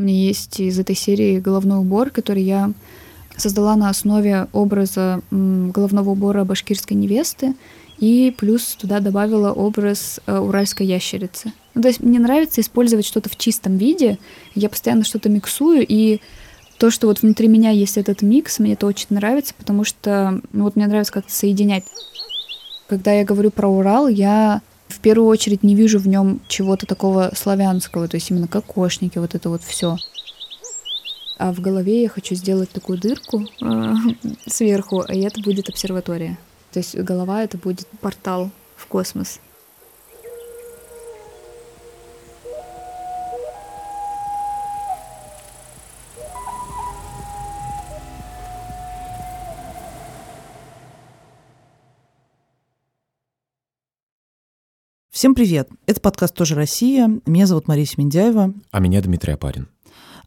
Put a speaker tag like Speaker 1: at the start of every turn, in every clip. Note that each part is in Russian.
Speaker 1: Меня есть из этой серии головной убор, который я создала на основе образа головного убора башкирской невесты, и плюс туда добавила образ э, уральской ящерицы. Ну, то есть мне нравится использовать что-то в чистом виде, я постоянно что-то миксую, и то, что вот внутри меня есть этот микс, мне это очень нравится, потому что ну, вот мне нравится как-то соединять. Когда я говорю про Урал, я в первую очередь не вижу в нем чего-то такого славянского, то есть именно кокошники, вот это вот все. А в голове я хочу сделать такую дырку э, сверху, и это будет обсерватория. То есть голова это будет портал в космос.
Speaker 2: Всем привет! Это подкаст «Тоже Россия». Меня зовут Мария Семендяева.
Speaker 3: А меня Дмитрий Апарин.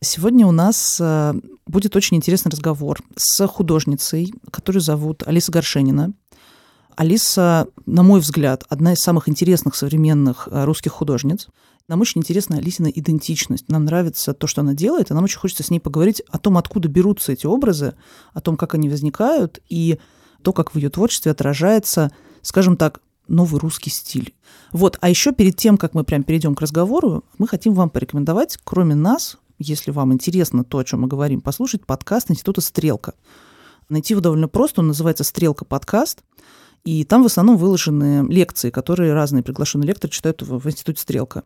Speaker 2: Сегодня у нас э, будет очень интересный разговор с художницей, которую зовут Алиса Горшенина. Алиса, на мой взгляд, одна из самых интересных современных э, русских художниц. Нам очень интересна Алисина идентичность. Нам нравится то, что она делает, и нам очень хочется с ней поговорить о том, откуда берутся эти образы, о том, как они возникают, и то, как в ее творчестве отражается, скажем так, новый русский стиль. Вот, а еще перед тем, как мы прям перейдем к разговору, мы хотим вам порекомендовать, кроме нас, если вам интересно то, о чем мы говорим, послушать подкаст Института «Стрелка». Найти его довольно просто, он называется «Стрелка подкаст», и там в основном выложены лекции, которые разные приглашенные лекторы читают в, Институте «Стрелка».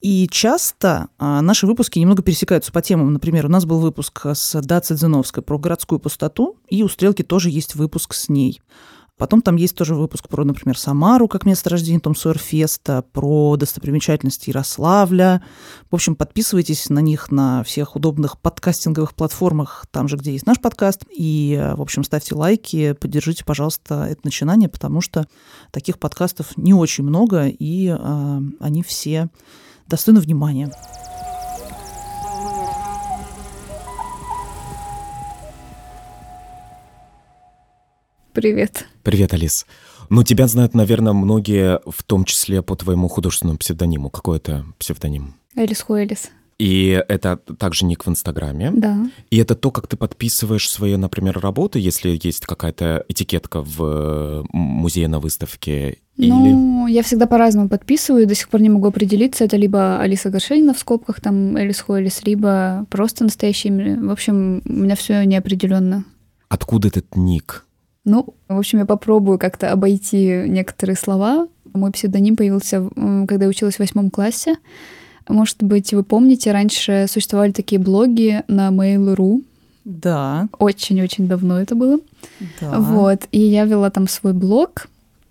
Speaker 2: И часто а, наши выпуски немного пересекаются по темам. Например, у нас был выпуск с Даци Дзиновской про городскую пустоту, и у «Стрелки» тоже есть выпуск с ней. Потом там есть тоже выпуск про, например, Самару как место рождения Том Сойерфеста, про достопримечательности Ярославля. В общем, подписывайтесь на них на всех удобных подкастинговых платформах, там же, где есть наш подкаст. И, в общем, ставьте лайки, поддержите, пожалуйста, это начинание, потому что таких подкастов не очень много, и э, они все достойны внимания.
Speaker 1: Привет.
Speaker 3: Привет, Алис. Ну, тебя знают, наверное, многие, в том числе по твоему художественному псевдониму. Какой это псевдоним?
Speaker 1: Элис Хуэлис.
Speaker 3: И это также ник в Инстаграме.
Speaker 1: Да.
Speaker 3: И это то, как ты подписываешь свои, например, работы, если есть какая-то этикетка в музее на выставке?
Speaker 1: Ну, я всегда по-разному подписываю, до сих пор не могу определиться. Это либо Алиса Горшенина в скобках, там Элис Хуэлис, либо просто настоящее имя. В общем, у меня все неопределенно.
Speaker 3: Откуда этот ник?
Speaker 1: Ну, в общем, я попробую как-то обойти некоторые слова. Мой псевдоним появился, когда я училась в восьмом классе. Может быть, вы помните, раньше существовали такие блоги на Mail.ru.
Speaker 2: Да.
Speaker 1: Очень-очень давно это было.
Speaker 2: Да.
Speaker 1: Вот. И я вела там свой блог.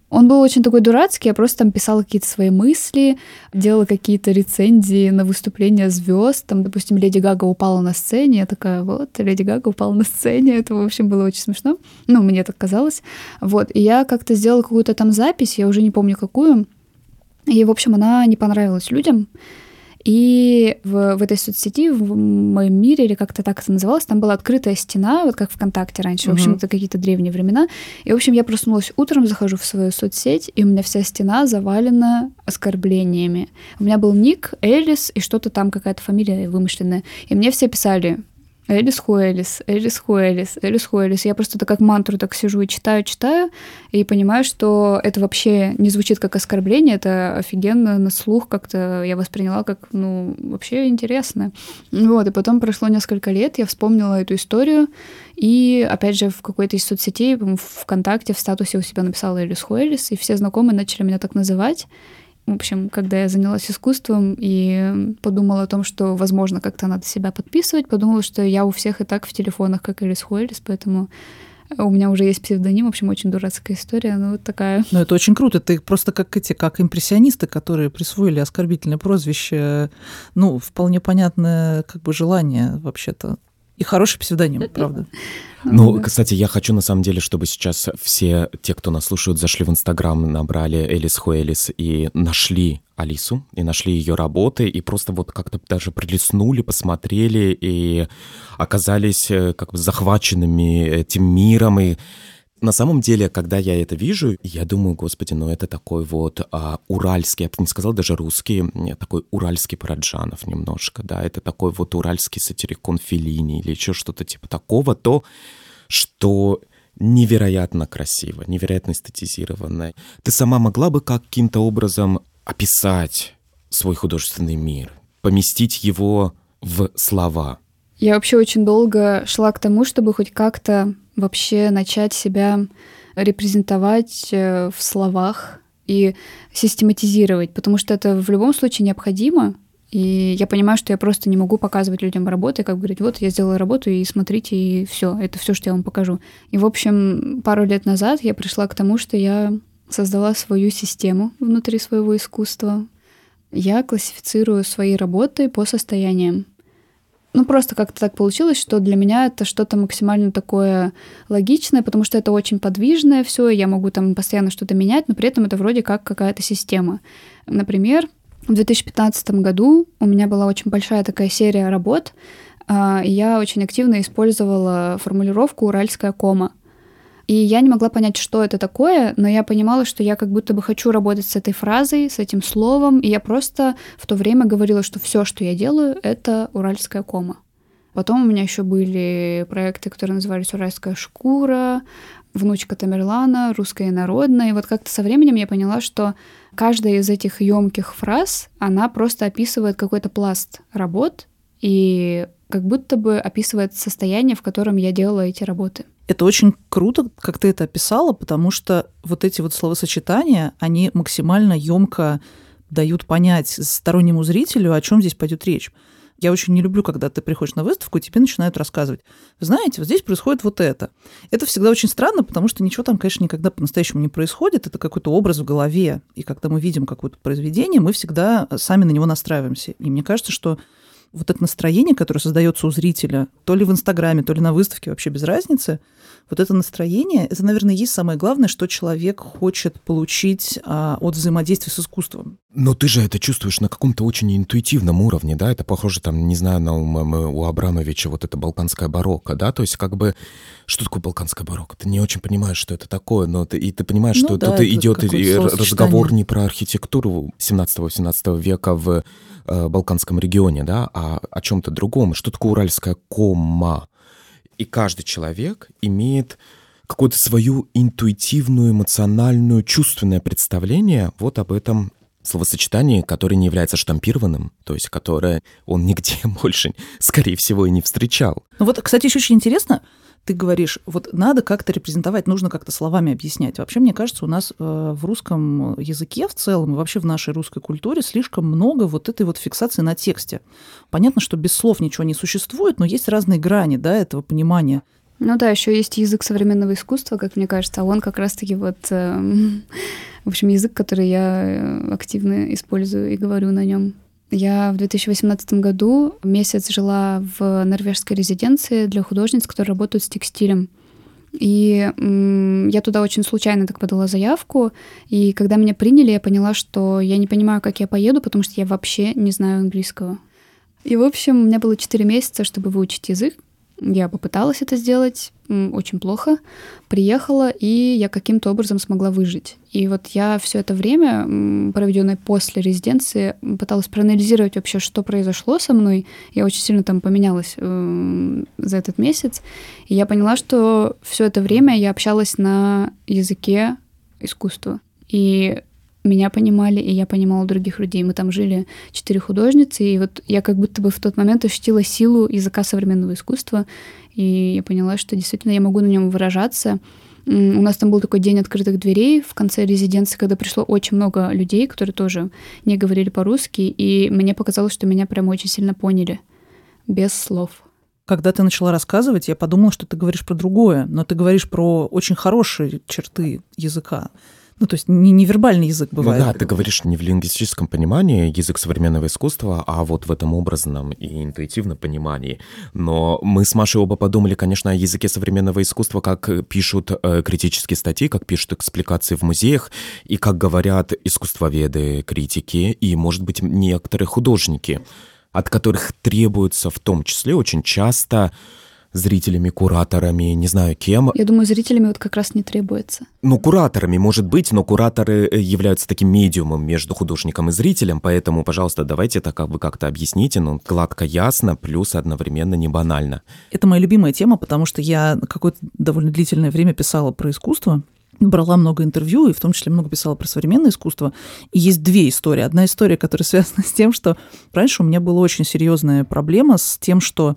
Speaker 1: Он был очень такой дурацкий, я просто там писала какие-то свои мысли, делала какие-то рецензии на выступления звезд. Там, допустим, Леди Гага упала на сцене, я такая, вот, Леди Гага упала на сцене, это, в общем, было очень смешно. Ну, мне так казалось. Вот, и я как-то сделала какую-то там запись, я уже не помню какую, и, в общем, она не понравилась людям. И в, в этой соцсети, в моем мире, или как-то так это называлось, там была открытая стена, вот как ВКонтакте раньше, в общем, это какие-то древние времена. И, в общем, я проснулась утром, захожу в свою соцсеть, и у меня вся стена завалена оскорблениями. У меня был ник Элис, и что-то там, какая-то фамилия вымышленная. И мне все писали, Элис Хуэлис, Элис Хуэлис, Элис Хуэлис. Я просто как мантру так сижу и читаю, читаю, и понимаю, что это вообще не звучит как оскорбление, это офигенно на слух как-то я восприняла как, ну, вообще интересно. Вот, и потом прошло несколько лет, я вспомнила эту историю, и опять же в какой-то из соцсетей, в ВКонтакте, в статусе у себя написала Элис Хуэлис, и все знакомые начали меня так называть. В общем, когда я занялась искусством и подумала о том, что, возможно, как-то надо себя подписывать, подумала, что я у всех и так в телефонах, как Элис Хуэлис, поэтому у меня уже есть псевдоним, в общем, очень дурацкая история, но вот такая.
Speaker 2: Ну, это очень круто. Ты просто как эти, как импрессионисты, которые присвоили оскорбительное прозвище, ну, вполне понятное как бы желание вообще-то и хороший псевдоним, правда.
Speaker 3: Ну, кстати, я хочу на самом деле, чтобы сейчас все те, кто нас слушают, зашли в Инстаграм, набрали Элис Хуэлис и нашли Алису, и нашли ее работы, и просто вот как-то даже прилеснули, посмотрели, и оказались э, как бы захваченными этим миром, и На самом деле, когда я это вижу, я думаю, господи, ну это такой вот а, уральский, я бы не сказал даже русский, такой уральский Параджанов немножко, да, это такой вот уральский сатирикон Филини или еще что-то типа такого, то, что невероятно красиво, невероятно эстетизированно. Ты сама могла бы каким-то образом описать свой художественный мир, поместить его в слова?
Speaker 1: Я вообще очень долго шла к тому, чтобы хоть как-то вообще начать себя репрезентовать э, в словах и систематизировать, потому что это в любом случае необходимо. И я понимаю, что я просто не могу показывать людям работы, как говорить, вот я сделала работу, и смотрите, и все, это все, что я вам покажу. И, в общем, пару лет назад я пришла к тому, что я создала свою систему внутри своего искусства. Я классифицирую свои работы по состояниям. Ну, просто как-то так получилось, что для меня это что-то максимально такое логичное, потому что это очень подвижное все, я могу там постоянно что-то менять, но при этом это вроде как какая-то система. Например, в 2015 году у меня была очень большая такая серия работ, а, и я очень активно использовала формулировку «уральская кома». И я не могла понять, что это такое, но я понимала, что я как будто бы хочу работать с этой фразой, с этим словом, и я просто в то время говорила, что все, что я делаю, это уральская кома. Потом у меня еще были проекты, которые назывались «Уральская шкура», «Внучка Тамерлана», «Русская народная». И вот как-то со временем я поняла, что каждая из этих емких фраз, она просто описывает какой-то пласт работ и как будто бы описывает состояние, в котором я делала эти работы.
Speaker 2: Это очень круто, как ты это описала, потому что вот эти вот словосочетания, они максимально емко дают понять стороннему зрителю, о чем здесь пойдет речь. Я очень не люблю, когда ты приходишь на выставку, и тебе начинают рассказывать. знаете, вот здесь происходит вот это. Это всегда очень странно, потому что ничего там, конечно, никогда по-настоящему не происходит. Это какой-то образ в голове. И когда мы видим какое-то произведение, мы всегда сами на него настраиваемся. И мне кажется, что вот это настроение, которое создается у зрителя, то ли в Инстаграме, то ли на выставке, вообще без разницы, вот это настроение, это, наверное, есть самое главное, что человек хочет получить а, от взаимодействия с искусством.
Speaker 3: Но ты же это чувствуешь на каком-то очень интуитивном уровне, да? Это похоже, там, не знаю, на у, у Абрамовича вот это балканская барокко, да? То есть как бы, что такое балканская барокко? Ты не очень понимаешь, что это такое, но ты, и ты понимаешь, ну, что да, тут идет разговор не про архитектуру 17-18 века в э, Балканском регионе, да, а о чем-то другом. Что такое уральская кома? И каждый человек имеет какую-то свою интуитивную, эмоциональную, чувственное представление вот об этом словосочетании, которое не является штампированным, то есть которое он нигде больше, скорее всего, и не встречал.
Speaker 2: Ну вот, кстати, еще очень интересно, ты говоришь, вот надо как-то репрезентовать, нужно как-то словами объяснять. Вообще, мне кажется, у нас э, в русском языке в целом, и вообще в нашей русской культуре слишком много вот этой вот фиксации на тексте. Понятно, что без слов ничего не существует, но есть разные грани да, этого понимания.
Speaker 1: Ну да, еще есть язык современного искусства, как мне кажется, а он как раз-таки вот, э, в общем, язык, который я э, активно использую и говорю на нем. Я в 2018 году месяц жила в норвежской резиденции для художниц, которые работают с текстилем. И я туда очень случайно так подала заявку, и когда меня приняли, я поняла, что я не понимаю, как я поеду, потому что я вообще не знаю английского. И, в общем, у меня было 4 месяца, чтобы выучить язык, я попыталась это сделать, очень плохо. Приехала, и я каким-то образом смогла выжить. И вот я все это время, проведенное после резиденции, пыталась проанализировать вообще, что произошло со мной. Я очень сильно там поменялась э, за этот месяц. И я поняла, что все это время я общалась на языке искусства. И меня понимали, и я понимала других людей. Мы там жили четыре художницы, и вот я как будто бы в тот момент ощутила силу языка современного искусства, и я поняла, что действительно я могу на нем выражаться. У нас там был такой день открытых дверей в конце резиденции, когда пришло очень много людей, которые тоже не говорили по-русски, и мне показалось, что меня прям очень сильно поняли, без слов.
Speaker 2: Когда ты начала рассказывать, я подумала, что ты говоришь про другое, но ты говоришь про очень хорошие черты языка. Ну, то есть не невербальный язык ну бывает.
Speaker 3: Ну да, ты говоришь не в лингвистическом понимании язык современного искусства, а вот в этом образном и интуитивном понимании. Но мы с Машей оба подумали, конечно, о языке современного искусства, как пишут э, критические статьи, как пишут экспликации в музеях, и как говорят искусствоведы, критики, и, может быть, некоторые художники, от которых требуется в том числе очень часто зрителями, кураторами, не знаю кем.
Speaker 1: Я думаю, зрителями вот как раз не требуется.
Speaker 3: Ну, кураторами, может быть, но кураторы э, являются таким медиумом между художником и зрителем, поэтому, пожалуйста, давайте так вы как-то объясните, ну, гладко, ясно, плюс одновременно не банально.
Speaker 2: Это моя любимая тема, потому что я какое-то довольно длительное время писала про искусство, брала много интервью, и в том числе много писала про современное искусство. И есть две истории. Одна история, которая связана с тем, что раньше у меня была очень серьезная проблема с тем, что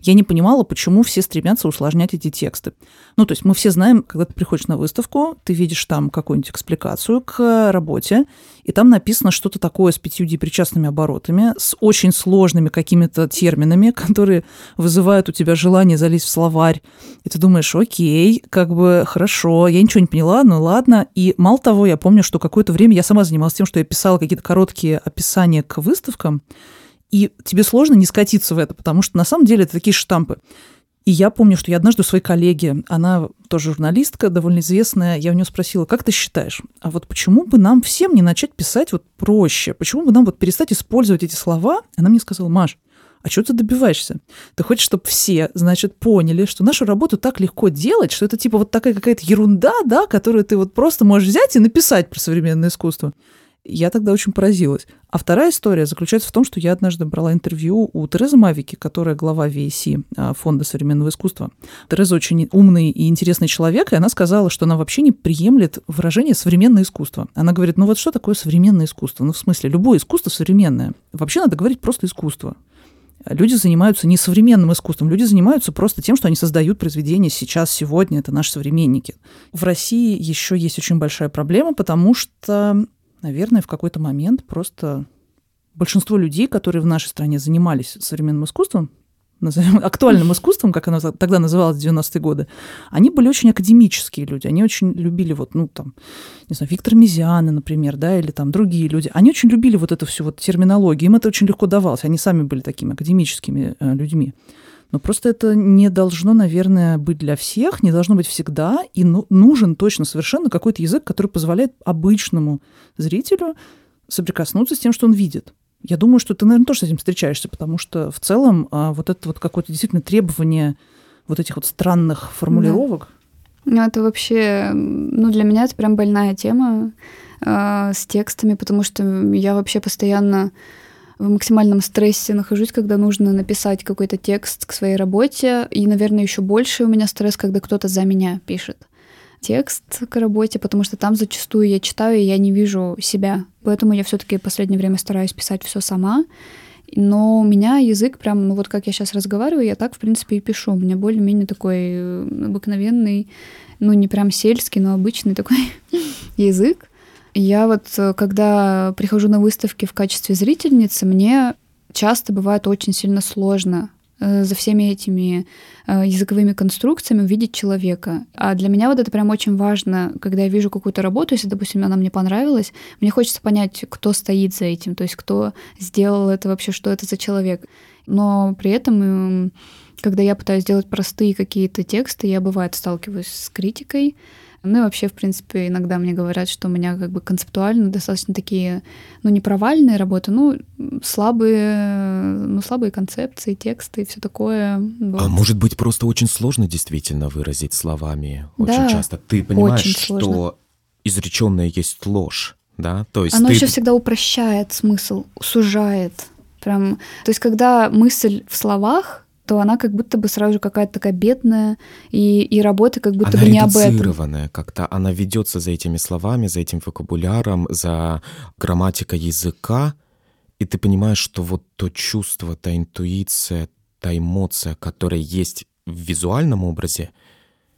Speaker 2: я не понимала, почему все стремятся усложнять эти тексты. Ну, то есть мы все знаем, когда ты приходишь на выставку, ты видишь там какую-нибудь экспликацию к работе, и там написано что-то такое с пятью причастными оборотами, с очень сложными какими-то терминами, которые вызывают у тебя желание залезть в словарь. И ты думаешь, окей, как бы хорошо, я ничего не поняла, ну ладно. И мало того, я помню, что какое-то время я сама занималась тем, что я писала какие-то короткие описания к выставкам, и тебе сложно не скатиться в это, потому что на самом деле это такие штампы. И я помню, что я однажды у своей коллеги, она тоже журналистка, довольно известная, я у нее спросила, как ты считаешь, а вот почему бы нам всем не начать писать вот проще? Почему бы нам вот перестать использовать эти слова? Она мне сказала, Маш, а что ты добиваешься? Ты хочешь, чтобы все, значит, поняли, что нашу работу так легко делать, что это типа вот такая какая-то ерунда, да, которую ты вот просто можешь взять и написать про современное искусство. Я тогда очень поразилась. А вторая история заключается в том, что я однажды брала интервью у Терезы Мавики, которая глава VAC, а, Фонда современного искусства. Тереза очень умный и интересный человек, и она сказала, что она вообще не приемлет выражение «современное искусство». Она говорит, ну вот что такое современное искусство? Ну в смысле, любое искусство современное. Вообще надо говорить просто искусство. Люди занимаются не современным искусством, люди занимаются просто тем, что они создают произведения сейчас, сегодня, это наши современники. В России еще есть очень большая проблема, потому что наверное, в какой-то момент просто большинство людей, которые в нашей стране занимались современным искусством, назовем актуальным искусством, как оно тогда называлось в 90-е годы, они были очень академические люди, они очень любили вот, ну, там, не знаю, Виктор Мизианы, например, да, или там другие люди, они очень любили вот эту всю вот терминологию, им это очень легко давалось, они сами были такими академическими э, людьми. Но просто это не должно, наверное, быть для всех, не должно быть всегда, и ну, нужен точно совершенно какой-то язык, который позволяет обычному зрителю соприкоснуться с тем, что он видит. Я думаю, что ты, наверное, тоже с этим встречаешься, потому что в целом а, вот это вот какое-то действительно требование вот этих вот странных формулировок.
Speaker 1: Да. Ну, это вообще, ну, для меня это прям больная тема э, с текстами, потому что я вообще постоянно в максимальном стрессе нахожусь, когда нужно написать какой-то текст к своей работе. И, наверное, еще больше у меня стресс, когда кто-то за меня пишет текст к работе, потому что там зачастую я читаю, и я не вижу себя. Поэтому я все-таки в последнее время стараюсь писать все сама. Но у меня язык прям, ну вот как я сейчас разговариваю, я так, в принципе, и пишу. У меня более-менее такой э, обыкновенный, ну не прям сельский, но обычный такой язык. Я вот, э, когда прихожу на выставки в качестве зрительницы, мне часто бывает очень сильно сложно э, за всеми этими э, языковыми конструкциями увидеть человека. А для меня вот это прям очень важно, когда я вижу какую-то работу, если, допустим, она мне понравилась, мне хочется понять, кто стоит за этим, то есть кто сделал это вообще, что это за человек. Но при этом, когда я пытаюсь сделать простые какие-то тексты, я бывает сталкиваюсь с критикой, ну и вообще, в принципе, иногда мне говорят, что у меня как бы концептуально достаточно такие, ну не провальные работы, ну слабые, ну слабые концепции, тексты и все такое.
Speaker 3: Вот. А может быть, просто очень сложно действительно выразить словами очень да, часто. Ты понимаешь, что изреченная есть ложь, да?
Speaker 1: То есть Оно ты... еще всегда упрощает смысл, сужает. Прям, то есть, когда мысль в словах, то она как будто бы сразу же какая-то такая бедная, и, и работа как будто
Speaker 3: она
Speaker 1: бы не об этом.
Speaker 3: как-то, она ведется за этими словами, за этим вокабуляром, за грамматикой языка, и ты понимаешь, что вот то чувство, та интуиция, та эмоция, которая есть в визуальном образе,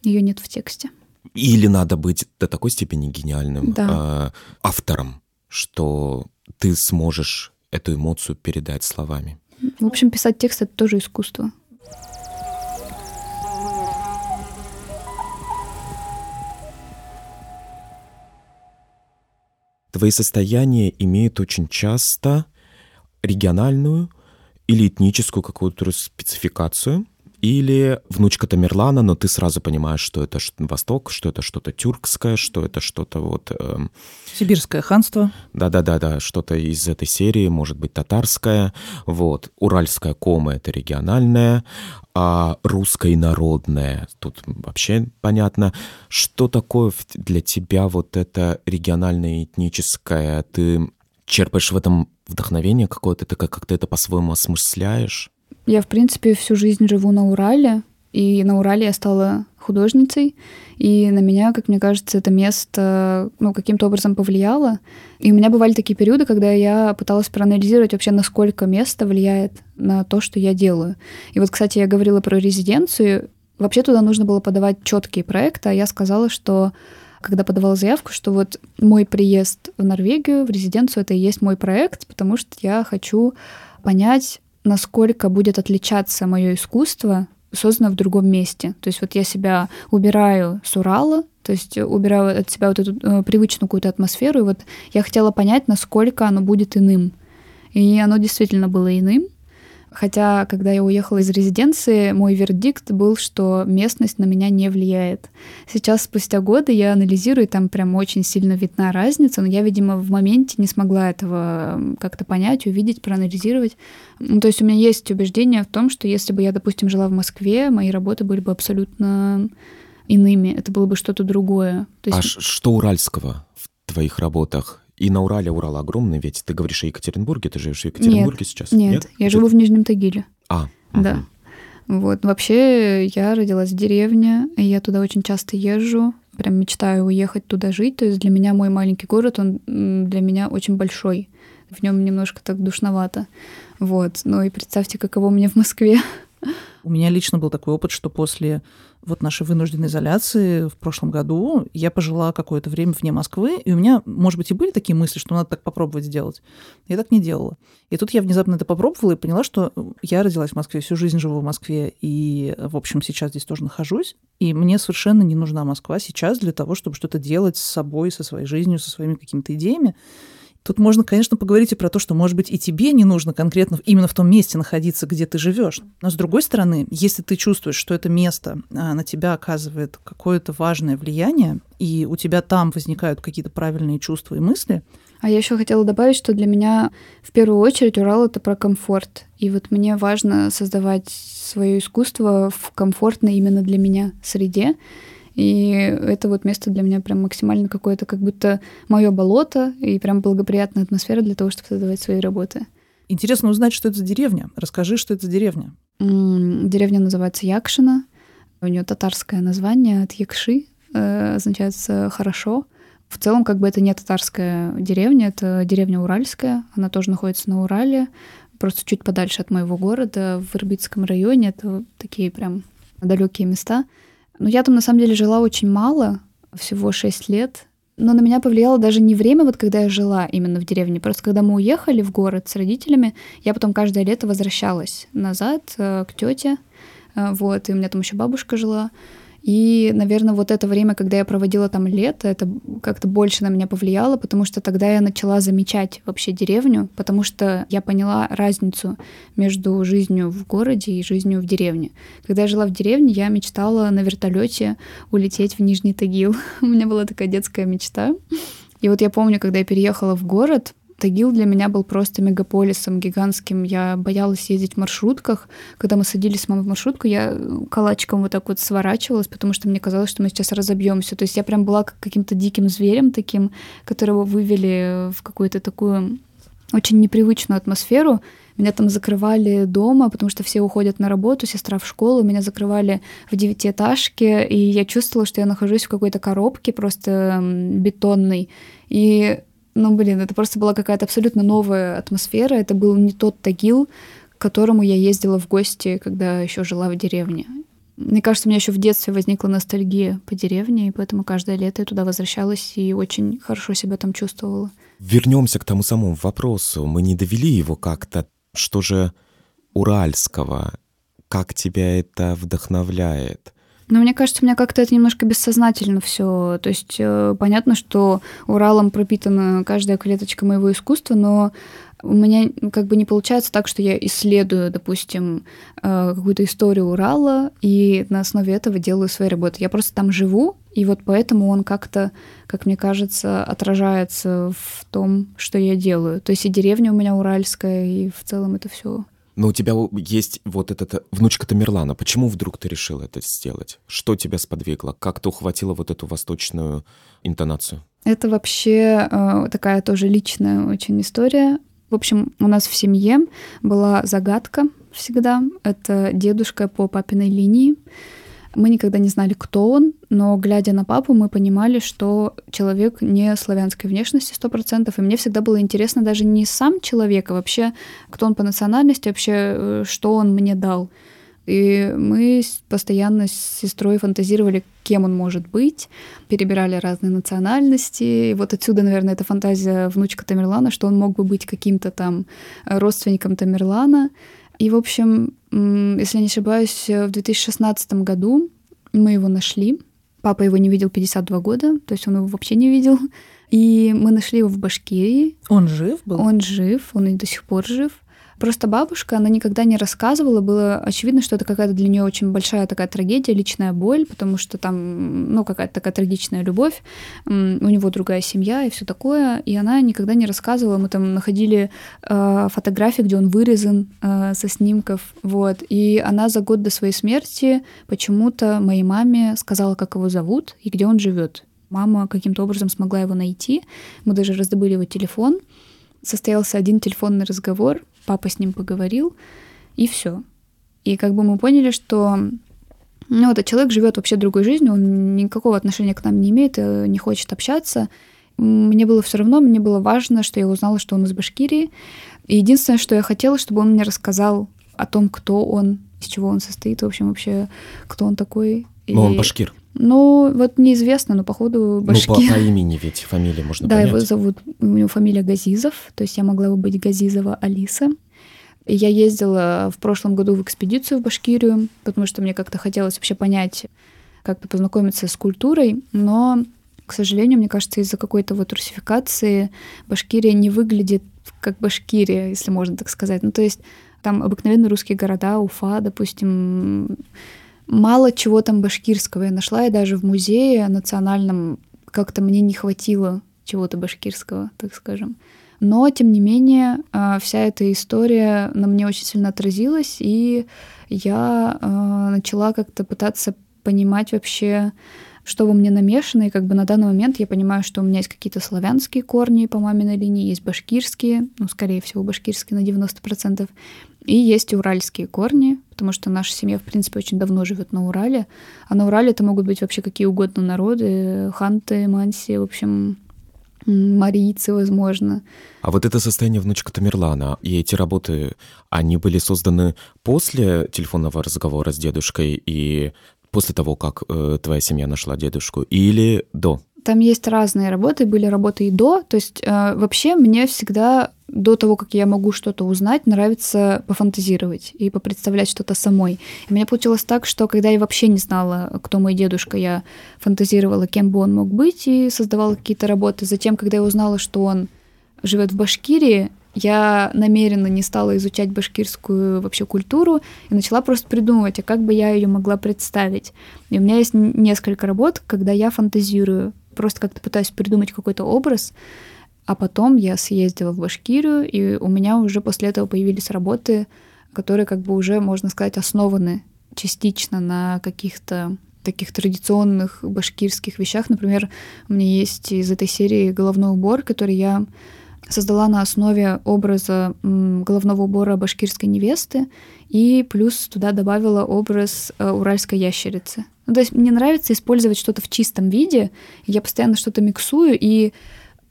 Speaker 1: ее нет в тексте.
Speaker 3: Или надо быть до такой степени гениальным да. э, автором, что ты сможешь эту эмоцию передать словами.
Speaker 1: В общем, писать текст — это тоже искусство.
Speaker 3: Твои состояния имеют очень часто региональную или этническую какую-то спецификацию. Или внучка Тамерлана, но ты сразу понимаешь, что это Восток, что это что-то тюркское, что это что-то вот... Э,
Speaker 2: Сибирское ханство.
Speaker 3: Да-да-да-да, что-то из этой серии, может быть, татарское. Вот. Уральская кома — это региональная, а русское народное, тут вообще понятно. Что такое для тебя вот это региональное этническое? Ты черпаешь в этом вдохновение какое-то, ты как-то это по-своему осмысляешь?
Speaker 1: Я, в принципе, всю жизнь живу на Урале, и на Урале я стала художницей, и на меня, как мне кажется, это место ну, каким-то образом повлияло. И у меня бывали такие периоды, когда я пыталась проанализировать вообще, насколько место влияет на то, что я делаю. И вот, кстати, я говорила про резиденцию. Вообще туда нужно было подавать четкие проекты, а я сказала, что когда подавала заявку, что вот мой приезд в Норвегию, в резиденцию, это и есть мой проект, потому что я хочу понять, насколько будет отличаться мое искусство, создано в другом месте. То есть вот я себя убираю с Урала, то есть убираю от себя вот эту э, привычную какую-то атмосферу, и вот я хотела понять, насколько оно будет иным. И оно действительно было иным. Хотя, когда я уехала из резиденции, мой вердикт был, что местность на меня не влияет. Сейчас, спустя годы, я анализирую, и там прям очень сильно видна разница, но я, видимо, в моменте не смогла этого как-то понять, увидеть, проанализировать. Ну, то есть у меня есть убеждение в том, что если бы я, допустим, жила в Москве, мои работы были бы абсолютно иными, это было бы что-то другое.
Speaker 3: То есть... А что уральского в твоих работах? И на Урале, Урал огромный, ведь ты говоришь о Екатеринбурге, ты живешь в Екатеринбурге
Speaker 1: нет,
Speaker 3: сейчас?
Speaker 1: Нет, нет? я живу в Нижнем Тагиле.
Speaker 3: А,
Speaker 1: да. Угу. Вот, вообще я родилась в деревне, и я туда очень часто езжу, прям мечтаю уехать туда жить. То есть для меня мой маленький город, он для меня очень большой. В нем немножко так душновато. Вот. Ну и представьте, каково мне в Москве.
Speaker 2: У меня лично был такой опыт, что после вот нашей вынужденной изоляции в прошлом году я пожила какое-то время вне Москвы, и у меня, может быть, и были такие мысли, что надо так попробовать сделать. Я так не делала. И тут я внезапно это попробовала и поняла, что я родилась в Москве, всю жизнь живу в Москве, и, в общем, сейчас здесь тоже нахожусь, и мне совершенно не нужна Москва сейчас для того, чтобы что-то делать с собой, со своей жизнью, со своими какими-то идеями. Тут можно, конечно, поговорить и про то, что, может быть, и тебе не нужно конкретно именно в том месте находиться, где ты живешь. Но с другой стороны, если ты чувствуешь, что это место а, на тебя оказывает какое-то важное влияние, и у тебя там возникают какие-то правильные чувства и мысли.
Speaker 1: А я еще хотела добавить, что для меня в первую очередь Урал это про комфорт. И вот мне важно создавать свое искусство в комфортной именно для меня среде. И это вот место для меня прям максимально какое-то как будто мое болото и прям благоприятная атмосфера для того, чтобы создавать свои работы.
Speaker 2: Интересно узнать, что это за деревня. Расскажи, что это за деревня.
Speaker 1: Деревня называется Якшина. У нее татарское название от Якши, э, означает «хорошо». В целом, как бы это не татарская деревня, это деревня Уральская. Она тоже находится на Урале, просто чуть подальше от моего города, в Ирбитском районе. Это такие прям далекие места. Но я там на самом деле жила очень мало, всего 6 лет. Но на меня повлияло даже не время, вот когда я жила именно в деревне. Просто когда мы уехали в город с родителями, я потом каждое лето возвращалась назад э, к тете. Э, вот, и у меня там еще бабушка жила. И, наверное, вот это время, когда я проводила там лето, это как-то больше на меня повлияло, потому что тогда я начала замечать вообще деревню, потому что я поняла разницу между жизнью в городе и жизнью в деревне. Когда я жила в деревне, я мечтала на вертолете улететь в Нижний Тагил. У меня была такая детская мечта. И вот я помню, когда я переехала в город, Тагил для меня был просто мегаполисом гигантским. Я боялась ездить в маршрутках. Когда мы садились с мамой в маршрутку, я калачиком вот так вот сворачивалась, потому что мне казалось, что мы сейчас разобьемся. То есть я прям была как каким-то диким зверем таким, которого вывели в какую-то такую очень непривычную атмосферу. Меня там закрывали дома, потому что все уходят на работу, сестра в школу, меня закрывали в девятиэтажке, и я чувствовала, что я нахожусь в какой-то коробке просто бетонной. И ну, блин, это просто была какая-то абсолютно новая атмосфера. Это был не тот Тагил, к которому я ездила в гости, когда еще жила в деревне. Мне кажется, у меня еще в детстве возникла ностальгия по деревне, и поэтому каждое лето я туда возвращалась и очень хорошо себя там чувствовала.
Speaker 3: Вернемся к тому самому вопросу. Мы не довели его как-то. Что же уральского? Как тебя это вдохновляет?
Speaker 1: Но мне кажется, у меня как-то это немножко бессознательно все. То есть э, понятно, что Уралом пропитана каждая клеточка моего искусства, но У меня как бы не получается так, что я исследую, допустим, э, какую-то историю Урала и на основе этого делаю свои работы. Я просто там живу, и вот поэтому он как-то, как мне кажется, отражается в том, что я делаю. То есть и деревня у меня уральская, и в целом это все.
Speaker 3: Но у тебя есть вот эта внучка Тамерлана. Почему вдруг ты решил это сделать? Что тебя сподвигло? Как ты ухватила вот эту восточную интонацию?
Speaker 1: Это вообще э, такая тоже личная очень история. В общем, у нас в семье была загадка всегда. Это дедушка по папиной линии. Мы никогда не знали, кто он, но глядя на папу, мы понимали, что человек не славянской внешности 100%, и мне всегда было интересно даже не сам человек, а вообще, кто он по национальности, вообще, э, что он мне дал. И мы постоянно с сестрой фантазировали, кем он может быть, перебирали разные национальности. И вот отсюда, наверное, эта фантазия внучка Тамерлана, что он мог бы быть каким-то там родственником Тамерлана. И, в общем, если не ошибаюсь, в 2016 году мы его нашли. Папа его не видел 52 года, то есть он его вообще не видел. И мы нашли его в Башкирии.
Speaker 2: Он жив был?
Speaker 1: Он жив, он и до сих пор жив. Просто бабушка, она никогда не рассказывала, было очевидно, что это какая-то для нее очень большая такая трагедия, личная боль, потому что там, ну, какая-то такая трагичная любовь, у него другая семья и все такое, и она никогда не рассказывала. Мы там находили э, фотографии, где он вырезан э, со снимков, вот, и она за год до своей смерти почему-то моей маме сказала, как его зовут и где он живет. Мама каким-то образом смогла его найти. Мы даже раздобыли его телефон. Состоялся один телефонный разговор, папа с ним поговорил, и все. И как бы мы поняли, что ну, этот человек живет вообще другой жизнью, он никакого отношения к нам не имеет, э, не хочет общаться. Мне было все равно, мне было важно, что я узнала, что он из Башкирии. И единственное, что я хотела, чтобы он мне рассказал о том, кто он, из чего он состоит, в общем, вообще, кто он такой.
Speaker 3: Но и... он башкир.
Speaker 1: Ну, вот неизвестно, но походу башкир.
Speaker 3: Ну, по, по имени ведь, фамилия можно
Speaker 1: да,
Speaker 3: понять.
Speaker 1: Да, его зовут, у него фамилия Газизов, то есть я могла бы быть Газизова Алиса. Я ездила в прошлом году в экспедицию в Башкирию, потому что мне как-то хотелось вообще понять, как-то познакомиться с культурой, но, к сожалению, мне кажется, из-за какой-то вот русификации Башкирия не выглядит как Башкирия, если можно так сказать. Ну, то есть там обыкновенные русские города, Уфа, допустим, мало чего там башкирского. Я нашла, и даже в музее национальном как-то мне не хватило чего-то башкирского, так скажем. Но, тем не менее, а, вся эта история на мне очень сильно отразилась, и я а, начала как-то пытаться понимать вообще, что во мне намешано, и как бы на данный момент я понимаю, что у меня есть какие-то славянские корни по маминой линии, есть башкирские, ну, скорее всего, башкирские на 90%, и есть и уральские корни, потому что наша семья, в принципе, очень давно живет на Урале, а на Урале это могут быть вообще какие угодно народы, ханты, манси, в общем, марийцы, возможно.
Speaker 3: А вот это состояние внучка Тамерлана и эти работы, они были созданы после телефонного разговора с дедушкой и после того, как э, твоя семья нашла дедушку, или до?
Speaker 1: Там есть разные работы, были работы и до. То есть э, вообще мне всегда до того, как я могу что-то узнать, нравится пофантазировать и попредставлять что-то самой. И у меня получилось так, что когда я вообще не знала, кто мой дедушка, я фантазировала, кем бы он мог быть, и создавала какие-то работы. Затем, когда я узнала, что он живет в Башкирии, я намеренно не стала изучать башкирскую вообще культуру и начала просто придумывать, а как бы я ее могла представить. И у меня есть несколько работ, когда я фантазирую, просто как-то пытаюсь придумать какой-то образ, а потом я съездила в Башкирию, и у меня уже после этого появились работы, которые как бы уже, можно сказать, основаны частично на каких-то таких традиционных башкирских вещах. Например, у меня есть из этой серии головной убор, который я создала на основе образа головного убора башкирской невесты и плюс туда добавила образ э, уральской ящерицы. Ну, то есть мне нравится использовать что-то в чистом виде, я постоянно что-то миксую, и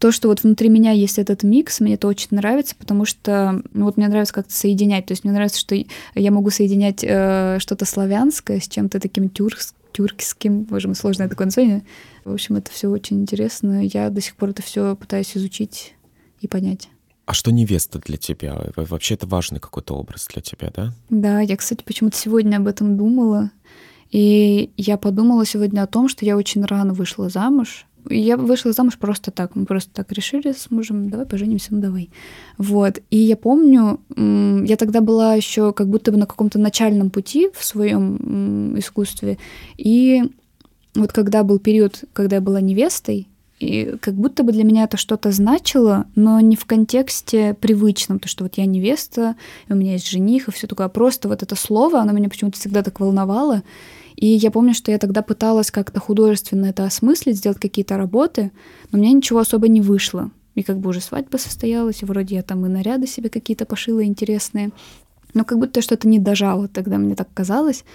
Speaker 1: то, что вот внутри меня есть этот микс, мне это очень нравится, потому что ну, вот мне нравится как-то соединять. То есть мне нравится, что я могу соединять э, что-то славянское с чем-то таким тюркским тюркским, боже мой, сложное такое название. В общем, это все очень интересно. Я до сих пор это все пытаюсь изучить и понять.
Speaker 3: А что невеста для тебя? Вообще это важный какой-то образ для тебя, да?
Speaker 1: Да, я, кстати, почему-то сегодня об этом думала. И я подумала сегодня о том, что я очень рано вышла замуж. Я вышла замуж просто так. Мы просто так решили с мужем, давай поженимся, ну давай. Вот. И я помню, я тогда была еще как будто бы на каком-то начальном пути в своем искусстве. И вот когда был период, когда я была невестой, и как будто бы для меня это что-то значило, но не в контексте привычном, то, что вот я невеста, у меня есть жених и все такое, а просто вот это слово, оно меня почему-то всегда так волновало. И я помню, что я тогда пыталась как-то художественно это осмыслить, сделать какие-то работы, но у меня ничего особо не вышло. И как бы уже свадьба состоялась, и вроде я там и наряды себе какие-то пошила интересные. Но как будто что-то не дожало, тогда мне так казалось.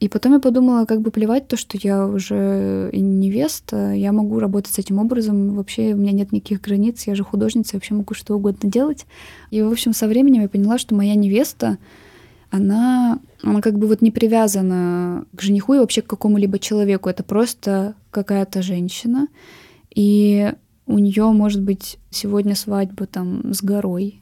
Speaker 1: И потом я подумала, как бы плевать то, что я уже невеста, я могу работать с этим образом, вообще у меня нет никаких границ, я же художница, я вообще могу что угодно делать. И, в общем, со временем я поняла, что моя невеста, она, она как бы вот не привязана к жениху и вообще к какому-либо человеку. Это просто какая-то женщина. И у нее может быть сегодня свадьба там с горой,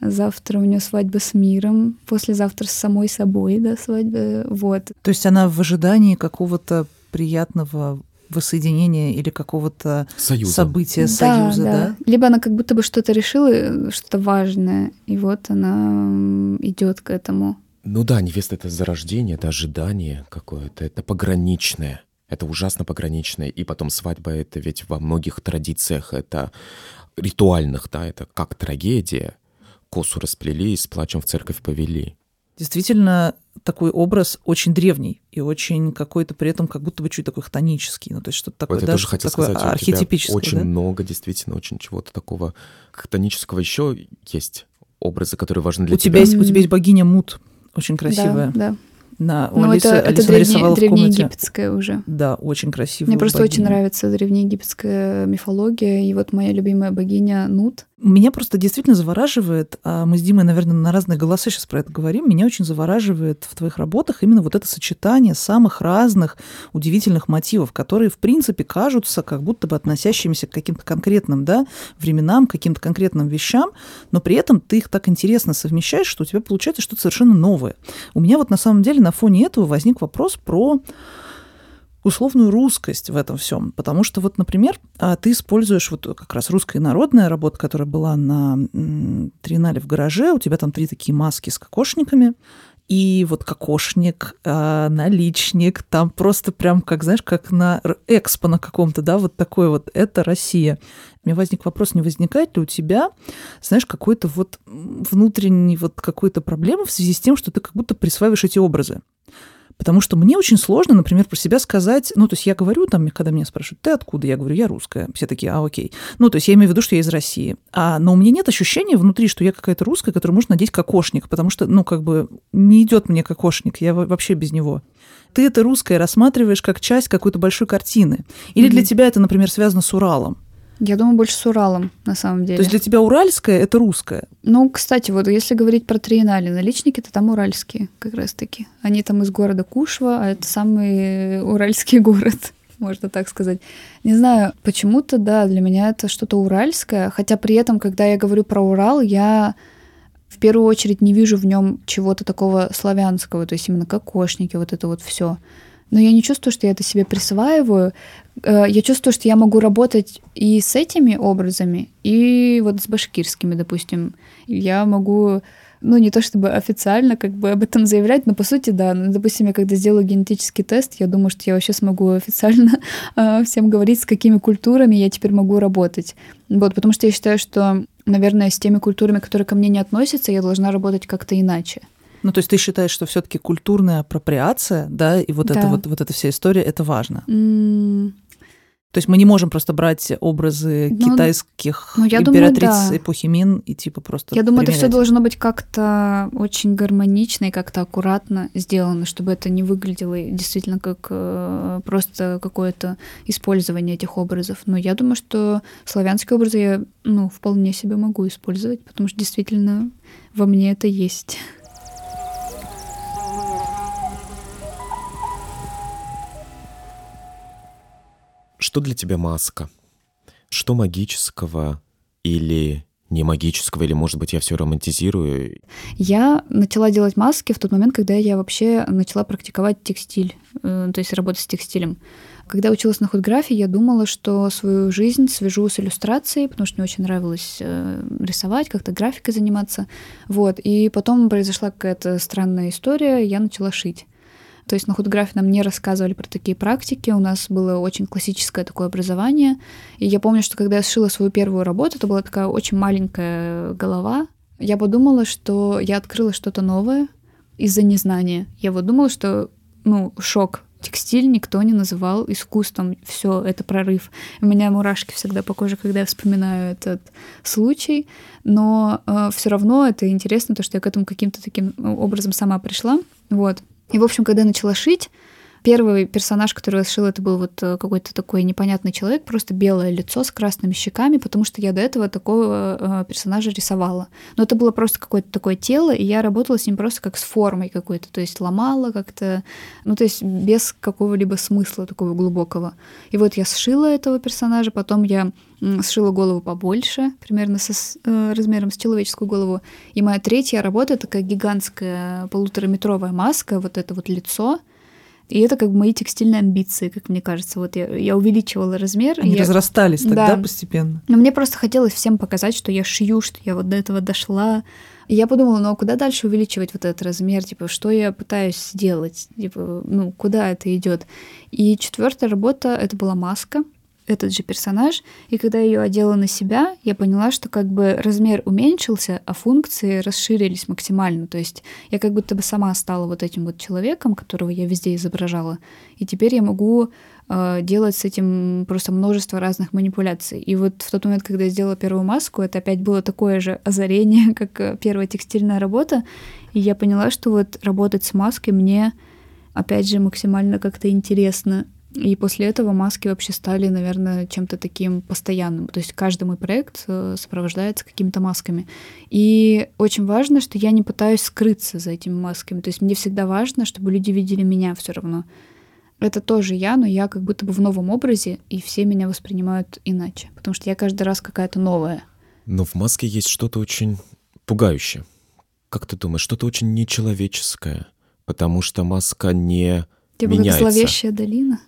Speaker 1: завтра у нее свадьба с миром, послезавтра с самой собой, да, свадьба, вот.
Speaker 2: То есть она в ожидании какого-то приятного воссоединения или какого-то союза. события, да, союза, да. да?
Speaker 1: Либо она как будто бы что-то решила, что-то важное, и вот она идет к этому.
Speaker 3: Ну да, невеста — это зарождение, это ожидание какое-то, это пограничное. Это ужасно пограничное. И потом свадьба — это ведь во многих традициях, это ритуальных, да, это как трагедия косу расплели и с плачем в церковь повели.
Speaker 2: Действительно, такой образ очень древний и очень какой-то при этом как будто бы чуть такой хтонический, ну то есть что-то такое,
Speaker 3: вот
Speaker 2: да,
Speaker 3: тоже хотел
Speaker 2: такое
Speaker 3: сказать, архетипическое. Очень да? много, действительно, очень чего-то такого хтонического еще есть образы, которые важны для
Speaker 2: у тебя. Есть, у тебя есть богиня Мут, очень красивая.
Speaker 1: Да, да.
Speaker 2: На,
Speaker 1: у ну, Алисы, это, Алиса это древне, древнеегипетская уже.
Speaker 2: Да, очень красиво.
Speaker 1: Мне просто богиня. очень нравится древнеегипетская мифология, и вот моя любимая богиня Нут.
Speaker 2: Меня просто действительно завораживает, а мы с Димой, наверное, на разные голоса сейчас про это говорим, меня очень завораживает в твоих работах именно вот это сочетание самых разных удивительных мотивов, которые, в принципе, кажутся как будто бы относящимися к каким-то конкретным да, временам, к каким-то конкретным вещам, но при этом ты их так интересно совмещаешь, что у тебя получается что-то совершенно новое. У меня вот на самом деле на фоне этого возник вопрос про условную русскость в этом всем. Потому что вот, например, а, ты используешь вот как раз русская народная работа, которая была на Тринале в гараже, у тебя там три такие маски с кокошниками, и вот кокошник, а, наличник, там просто прям, как, знаешь, как на экспо на каком-то, да, вот такой вот, это Россия. Мне возник вопрос, не возникает ли у тебя, знаешь, какой-то вот внутренний вот какой-то проблемы в связи с тем, что ты как будто присваиваешь эти образы. Потому что мне очень сложно, например, про себя сказать, ну, то есть я говорю там, когда меня спрашивают, ты откуда? Я говорю, я русская. Все такие, а, окей. Ну, то есть я имею в виду, что я из России. А, но у меня нет ощущения внутри, что я какая-то русская, которую можно надеть кокошник, потому что, ну, как бы не идет мне кокошник, я вообще без него. Ты это русское рассматриваешь как часть какой-то большой картины. Или mm-hmm. для тебя это, например, связано с Уралом.
Speaker 1: Я думаю, больше с Уралом, на самом деле.
Speaker 2: То есть для тебя уральское — это русское?
Speaker 1: Ну, кстати, вот если говорить про триеннале, наличники, то там уральские как раз-таки. Они там из города Кушва, а это самый уральский город можно так сказать. Не знаю, почему-то, да, для меня это что-то уральское, хотя при этом, когда я говорю про Урал, я в первую очередь не вижу в нем чего-то такого славянского, то есть именно кокошники, вот это вот все но я не чувствую, что я это себе присваиваю. Э, я чувствую, что я могу работать и с этими образами, и вот с башкирскими, допустим. Я могу ну, не то чтобы официально как бы об этом заявлять, но по сути, да. Ну, допустим, я когда сделаю генетический тест, я думаю, что я вообще смогу официально э, всем говорить, с какими культурами я теперь могу работать. Вот, потому что я считаю, что, наверное, с теми культурами, которые ко мне не относятся, я должна работать как-то иначе.
Speaker 2: Ну, то есть ты считаешь, что все-таки культурная апроприация, да, и вот, да. Это, вот, вот эта вся история, это важно? Mm. То есть мы не можем просто брать образы ну, китайских ну, я императриц думаю, да. эпохи Мин и типа просто.
Speaker 1: Я думаю, это все должно быть как-то очень гармонично и как-то аккуратно сделано, чтобы это не выглядело действительно как э, просто какое-то использование этих образов. Но я думаю, что славянские образы я ну, вполне себе могу использовать, потому что действительно во мне это есть.
Speaker 3: Что для тебя маска? Что магического или не магического, или, может быть, я все романтизирую?
Speaker 1: Я начала делать маски в тот момент, когда я вообще начала практиковать текстиль, э, то есть работать с текстилем. Когда училась на худграфе, я думала, что свою жизнь свяжу с иллюстрацией, потому что мне очень нравилось э, рисовать, как-то графикой заниматься. Вот. И потом произошла какая-то странная история, я начала шить. То есть на худографии нам не рассказывали про такие практики, у нас было очень классическое такое образование. И я помню, что когда я сшила свою первую работу, это была такая очень маленькая голова. Я подумала, что я открыла что-то новое из-за незнания. Я вот думала, что, ну, шок, Текстиль никто не называл искусством. Все, это прорыв. У меня мурашки всегда по коже, когда я вспоминаю этот случай. Но э, все равно это интересно, то, что я к этому каким-то таким образом сама пришла. Вот. И, в общем, когда я начала шить, Первый персонаж, который я сшила, это был вот э, какой-то такой непонятный человек, просто белое лицо с красными щеками, потому что я до этого такого э, персонажа рисовала. Но это было просто какое-то такое тело, и я работала с ним просто как с формой какой-то, то есть ломала как-то, ну то есть без какого-либо смысла такого глубокого. И вот я сшила этого персонажа, потом я сшила голову побольше, примерно со, э, размером с человеческую голову. И моя третья работа такая гигантская полутораметровая маска, вот это вот лицо — и это как бы мои текстильные амбиции, как мне кажется. Вот я, я увеличивала размер.
Speaker 2: Они
Speaker 1: я...
Speaker 2: разрастались тогда да. постепенно.
Speaker 1: Но мне просто хотелось всем показать, что я шью, что я вот до этого дошла. И я подумала, ну а куда дальше увеличивать вот этот размер? Типа, что я пытаюсь сделать? Типа, ну, куда это идет? И четвертая работа это была маска этот же персонаж, и когда ее одела на себя, я поняла, что как бы размер уменьшился, а функции расширились максимально. То есть я как будто бы сама стала вот этим вот человеком, которого я везде изображала. И теперь я могу э, делать с этим просто множество разных манипуляций. И вот в тот момент, когда я сделала первую маску, это опять было такое же озарение, как э, первая текстильная работа. И я поняла, что вот работать с маской мне опять же максимально как-то интересно и после этого маски вообще стали, наверное, чем-то таким постоянным. То есть каждый мой проект э, сопровождается какими-то масками. И очень важно, что я не пытаюсь скрыться за этими масками. То есть мне всегда важно, чтобы люди видели меня все равно. Это тоже я, но я как будто бы в новом образе, и все меня воспринимают иначе. Потому что я каждый раз какая-то новая.
Speaker 3: Но в маске есть что-то очень пугающее. Как ты думаешь, что-то очень нечеловеческое? Потому что маска не
Speaker 1: Типа
Speaker 3: меняется.
Speaker 1: как зловещая долина?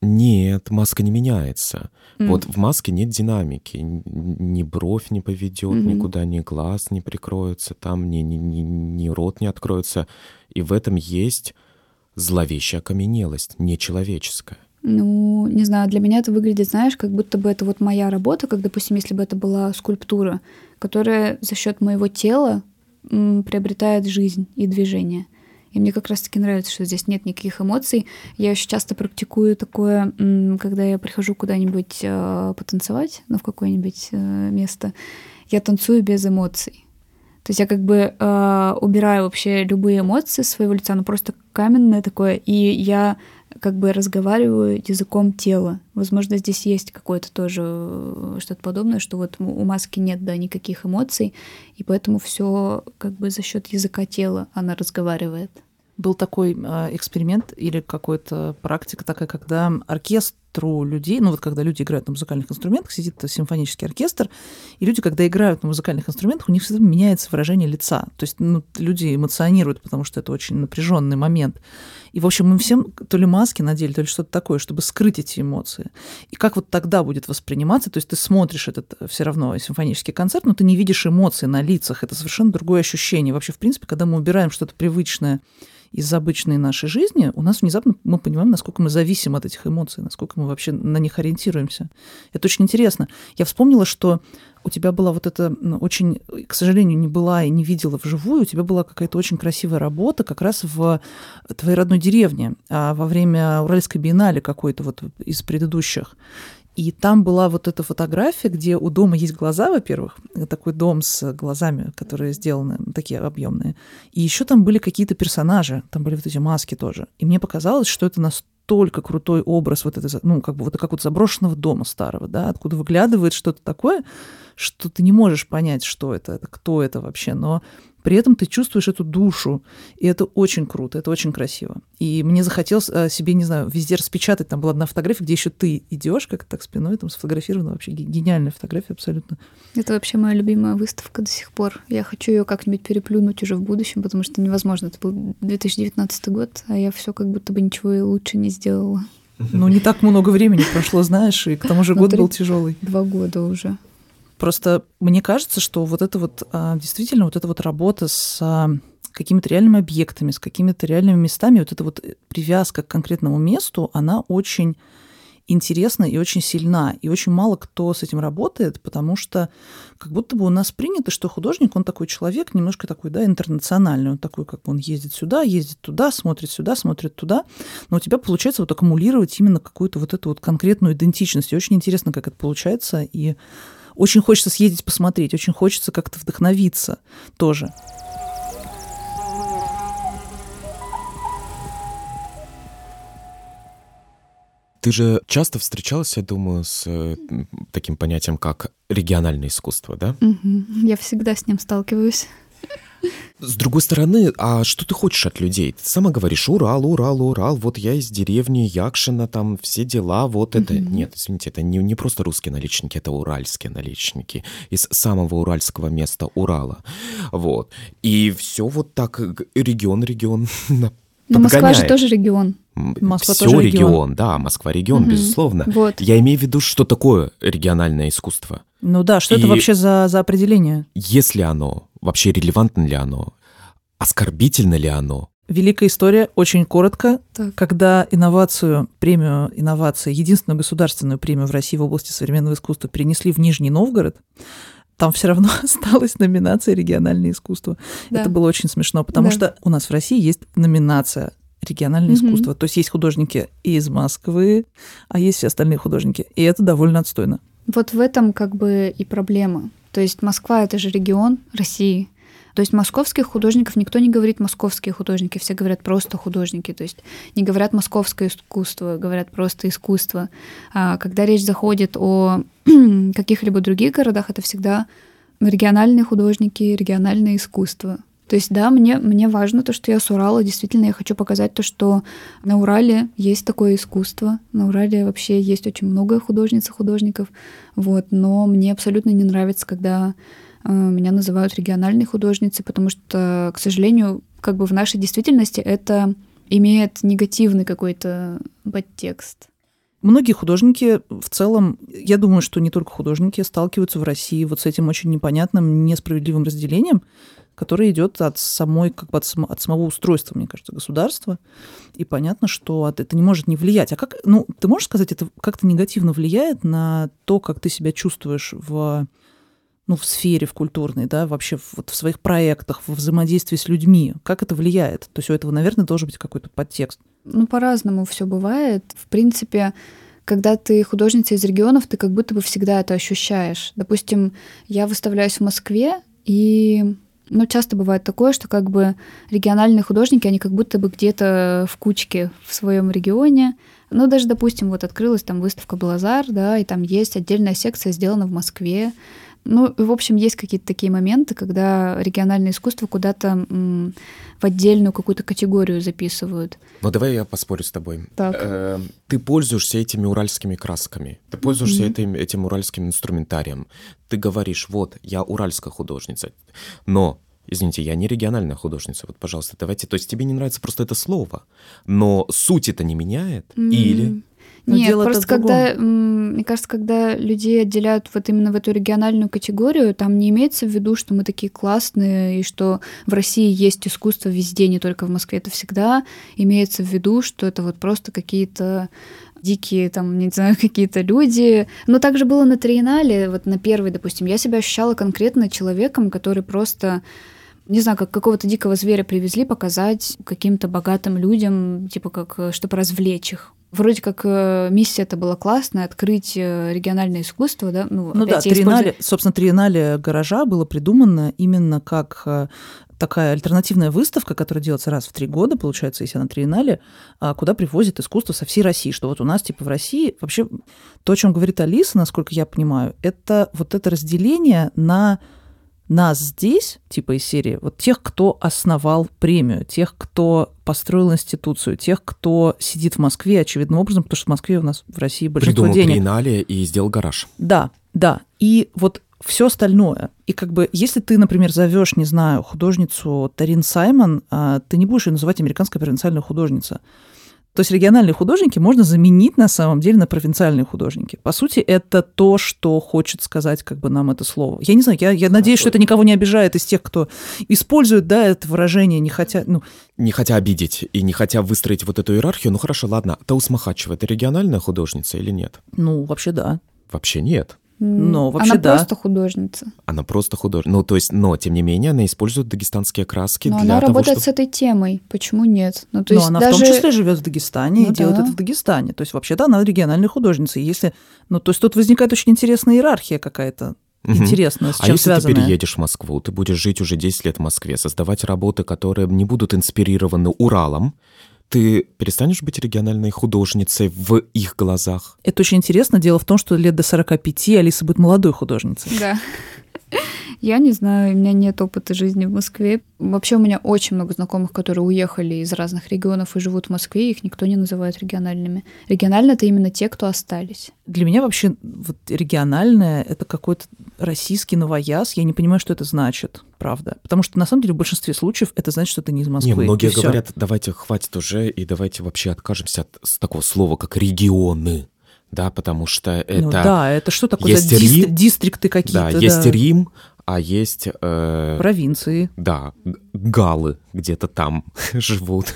Speaker 3: Нет, маска не меняется. Mm. Вот в маске нет динамики. Ни бровь не поведет, mm-hmm. никуда ни глаз не прикроется, там ни, ни, ни, ни рот не откроется. И в этом есть зловещая окаменелость, нечеловеческая.
Speaker 1: Ну, не знаю, для меня это выглядит, знаешь, как будто бы это вот моя работа, как, допустим, если бы это была скульптура, которая за счет моего тела м, приобретает жизнь и движение. И мне как раз-таки нравится, что здесь нет никаких эмоций. Я еще часто практикую такое, когда я прихожу куда-нибудь э, потанцевать, ну, в какое-нибудь э, место, я танцую без эмоций. То есть я как бы э, убираю вообще любые эмоции своего лица, ну просто каменное такое, и я как бы разговариваю языком тела. Возможно, здесь есть какое-то тоже э, что-то подобное, что вот у маски нет, да, никаких эмоций, и поэтому все как бы за счет языка тела она разговаривает.
Speaker 2: Был такой э, эксперимент или какая-то практика такая, когда оркестр оркестру людей, ну вот когда люди играют на музыкальных инструментах, сидит симфонический оркестр, и люди, когда играют на музыкальных инструментах, у них всегда меняется выражение лица. То есть ну, люди эмоционируют, потому что это очень напряженный момент. И, в общем, мы всем то ли маски надели, то ли что-то такое, чтобы скрыть эти эмоции. И как вот тогда будет восприниматься, то есть ты смотришь этот э, все равно симфонический концерт, но ты не видишь эмоций на лицах, это совершенно другое ощущение. Вообще, в принципе, когда мы убираем что-то привычное из обычной нашей жизни, у нас внезапно мы понимаем, насколько мы зависим от этих эмоций, насколько мы вообще на них ориентируемся. Это очень интересно. Я вспомнила, что у тебя была вот эта очень, к сожалению, не была и не видела вживую, у тебя была какая-то очень красивая работа как раз в твоей родной деревне а во время Уральской биеннале какой-то вот из предыдущих. И там была вот эта фотография, где у дома есть глаза, во-первых, такой дом с глазами, которые сделаны такие объемные. И еще там были какие-то персонажи, там были вот эти маски тоже. И мне показалось, что это настолько крутой образ вот это, ну, как бы вот как вот заброшенного дома старого, да, откуда выглядывает что-то такое, что ты не можешь понять, что это кто это вообще, но при этом ты чувствуешь эту душу, и это очень круто, это очень красиво. И мне захотелось э, себе, не знаю, везде распечатать. Там была одна фотография, где еще ты идешь, как так спиной, там сфотографирована вообще гениальная фотография абсолютно.
Speaker 1: Это вообще моя любимая выставка до сих пор. Я хочу ее как-нибудь переплюнуть уже в будущем, потому что невозможно. Это был 2019 год, а я все как будто бы ничего и лучше не сделала.
Speaker 2: Ну, не так много времени прошло, знаешь, и к тому же год был тяжелый.
Speaker 1: Два года уже.
Speaker 2: Просто мне кажется, что вот это вот а, действительно вот эта вот работа с а, какими-то реальными объектами, с какими-то реальными местами, вот эта вот привязка к конкретному месту, она очень интересна и очень сильна. И очень мало кто с этим работает, потому что как будто бы у нас принято, что художник, он такой человек, немножко такой, да, интернациональный. Он такой, как он ездит сюда, ездит туда, смотрит сюда, смотрит туда. Но у тебя получается вот аккумулировать именно какую-то вот эту вот конкретную идентичность. И очень интересно, как это получается. И очень хочется съездить посмотреть, очень хочется как-то вдохновиться тоже.
Speaker 3: Ты же часто встречалась, я думаю, с э, таким понятием, как региональное искусство, да?
Speaker 1: Угу. Я всегда с ним сталкиваюсь.
Speaker 3: С другой стороны, а что ты хочешь от людей? Ты сама говоришь, Урал, Урал, Урал, вот я из деревни Якшина, там все дела, вот это. Mm-hmm. Нет, извините, это не, не просто русские наличники, это уральские наличники из самого уральского места Урала. Вот. И все вот так, регион, регион
Speaker 1: Но Москва же тоже регион.
Speaker 3: Москва Все тоже регион. регион, да, Москва регион, угу. безусловно. Вот. Я имею в виду, что такое региональное искусство.
Speaker 2: Ну да, что И это вообще за, за определение?
Speaker 3: Если оно, вообще релевантно ли оно, оскорбительно ли оно?
Speaker 2: Великая история, очень коротко. Так. Когда инновацию, премию инновации, единственную государственную премию в России в области современного искусства перенесли в Нижний Новгород, там все равно осталась номинация региональное искусство. Да. Это было очень смешно, потому да. что у нас в России есть номинация региональное угу. искусство. То есть есть художники из Москвы, а есть все остальные художники. И это довольно отстойно.
Speaker 1: Вот в этом как бы и проблема. То есть Москва — это же регион России. То есть московских художников никто не говорит московские художники, все говорят просто художники. То есть не говорят московское искусство, говорят просто искусство. А когда речь заходит о каких-либо других городах, это всегда региональные художники, региональное искусство. То есть, да, мне, мне важно то, что я с Урала. Действительно, я хочу показать то, что на Урале есть такое искусство. На Урале вообще есть очень много художниц и художников. Вот. Но мне абсолютно не нравится, когда э, меня называют региональной художницей, потому что, к сожалению, как бы в нашей действительности это имеет негативный какой-то подтекст.
Speaker 2: Многие художники в целом, я думаю, что не только художники сталкиваются в России вот с этим очень непонятным, несправедливым разделением, которое идет от самой, как бы от, само, от самого устройства, мне кажется, государства. И понятно, что это не может не влиять. А как, ну, ты можешь сказать, это как-то негативно влияет на то, как ты себя чувствуешь в ну, в сфере, в культурной, да, вообще вот в своих проектах, в взаимодействии с людьми. Как это влияет? То есть у этого, наверное, должен быть какой-то подтекст.
Speaker 1: Ну, по-разному все бывает. В принципе, когда ты художница из регионов, ты как будто бы всегда это ощущаешь. Допустим, я выставляюсь в Москве, и ну, часто бывает такое, что как бы региональные художники, они как будто бы где-то в кучке в своем регионе. Ну, даже, допустим, вот открылась там выставка Блазар, да, и там есть отдельная секция, сделана в Москве. Ну, в общем, есть какие-то такие моменты, когда региональное искусство куда-то в отдельную какую-то категорию записывают.
Speaker 3: Ну, давай я поспорю с тобой.
Speaker 1: Так. Э,
Speaker 3: ты пользуешься этими уральскими красками, ты пользуешься mm-hmm. этим, этим уральским инструментарием. Ты говоришь, вот, я уральская художница, но Извините, я не региональная художница, вот, пожалуйста, давайте. То есть тебе не нравится просто это слово, но суть это не меняет? Mm-hmm. Или
Speaker 1: но Нет, просто когда, мне кажется, когда людей отделяют вот именно в эту региональную категорию, там не имеется в виду, что мы такие классные, и что в России есть искусство везде, не только в Москве. Это всегда имеется в виду, что это вот просто какие-то дикие, там, не знаю, какие-то люди. Но также было на Триеннале, вот на первой, допустим, я себя ощущала конкретно человеком, который просто не знаю, как какого-то дикого зверя привезли показать каким-то богатым людям, типа как, чтобы развлечь их. Вроде как э, миссия это была классная, открыть э, региональное искусство, да?
Speaker 2: Ну, ну да, триеннале, собственно, триеннале гаража было придумано именно как э, такая альтернативная выставка, которая делается раз в три года, получается, если она триеннале, а куда привозят искусство со всей России. Что вот у нас, типа, в России вообще то, о чем говорит Алиса, насколько я понимаю, это вот это разделение на нас здесь, типа из серии, вот тех, кто основал премию, тех, кто построил институцию, тех, кто сидит в Москве, очевидным образом, потому что в Москве у нас в России большинство
Speaker 3: Придумал
Speaker 2: денег.
Speaker 3: триеннале и сделал гараж.
Speaker 2: Да, да. И вот все остальное. И как бы, если ты, например, зовешь, не знаю, художницу Тарин Саймон, а, ты не будешь ее называть американская провинциальная художница. То есть региональные художники можно заменить на самом деле на провинциальные художники. По сути, это то, что хочет сказать как бы нам это слово. Я не знаю, я, я надеюсь, что это никого не обижает из тех, кто использует, да, это выражение, не хотя, ну,
Speaker 3: Не хотя обидеть и не хотя выстроить вот эту иерархию, ну хорошо, ладно, Таус Махачева, это региональная художница или нет?
Speaker 2: ну, вообще да.
Speaker 3: Вообще нет.
Speaker 2: Ну, вообще
Speaker 1: Она
Speaker 2: да.
Speaker 1: просто художница.
Speaker 3: Она просто художница. Ну, то есть, но, тем не менее, она использует дагестанские краски
Speaker 1: Но
Speaker 3: для
Speaker 1: она
Speaker 3: того,
Speaker 1: работает
Speaker 3: чтобы...
Speaker 1: с этой темой. Почему нет? Ну, то
Speaker 2: Но
Speaker 1: есть
Speaker 2: она
Speaker 1: даже...
Speaker 2: в том числе живет в Дагестане
Speaker 1: Ну
Speaker 2: и делает
Speaker 1: да.
Speaker 2: это в Дагестане. То есть вообще-то она региональная художница. Если, ну, то есть тут возникает очень интересная иерархия какая-то.
Speaker 3: Мгм.
Speaker 2: Интересная, с
Speaker 3: А
Speaker 2: чем
Speaker 3: если
Speaker 2: связанная.
Speaker 3: ты переедешь в Москву, ты будешь жить уже 10 лет в Москве, создавать работы, которые не будут инспирированы Уралом, ты перестанешь быть региональной художницей в их глазах?
Speaker 2: Это очень интересно. Дело в том, что лет до 45 Алиса будет молодой художницей.
Speaker 1: Да. Я не знаю, у меня нет опыта жизни в Москве. Вообще у меня очень много знакомых, которые уехали из разных регионов и живут в Москве, их никто не называет региональными. Регионально это именно те, кто остались.
Speaker 2: Для меня вообще вот региональное — это какой-то российский новояз. Я не понимаю, что это значит, правда. Потому что на самом деле в большинстве случаев это значит, что ты не из Москвы.
Speaker 3: Не, многие
Speaker 2: всё.
Speaker 3: говорят, давайте хватит уже и давайте вообще откажемся от с такого слова, как регионы, да, потому что это...
Speaker 2: Ну да, это что такое
Speaker 3: есть
Speaker 2: дистри-
Speaker 3: Рим,
Speaker 2: дистрикты
Speaker 3: да,
Speaker 2: какие-то?
Speaker 3: есть Рим, а есть... э,
Speaker 2: Провинции.
Speaker 3: Да, галы где-то там живут.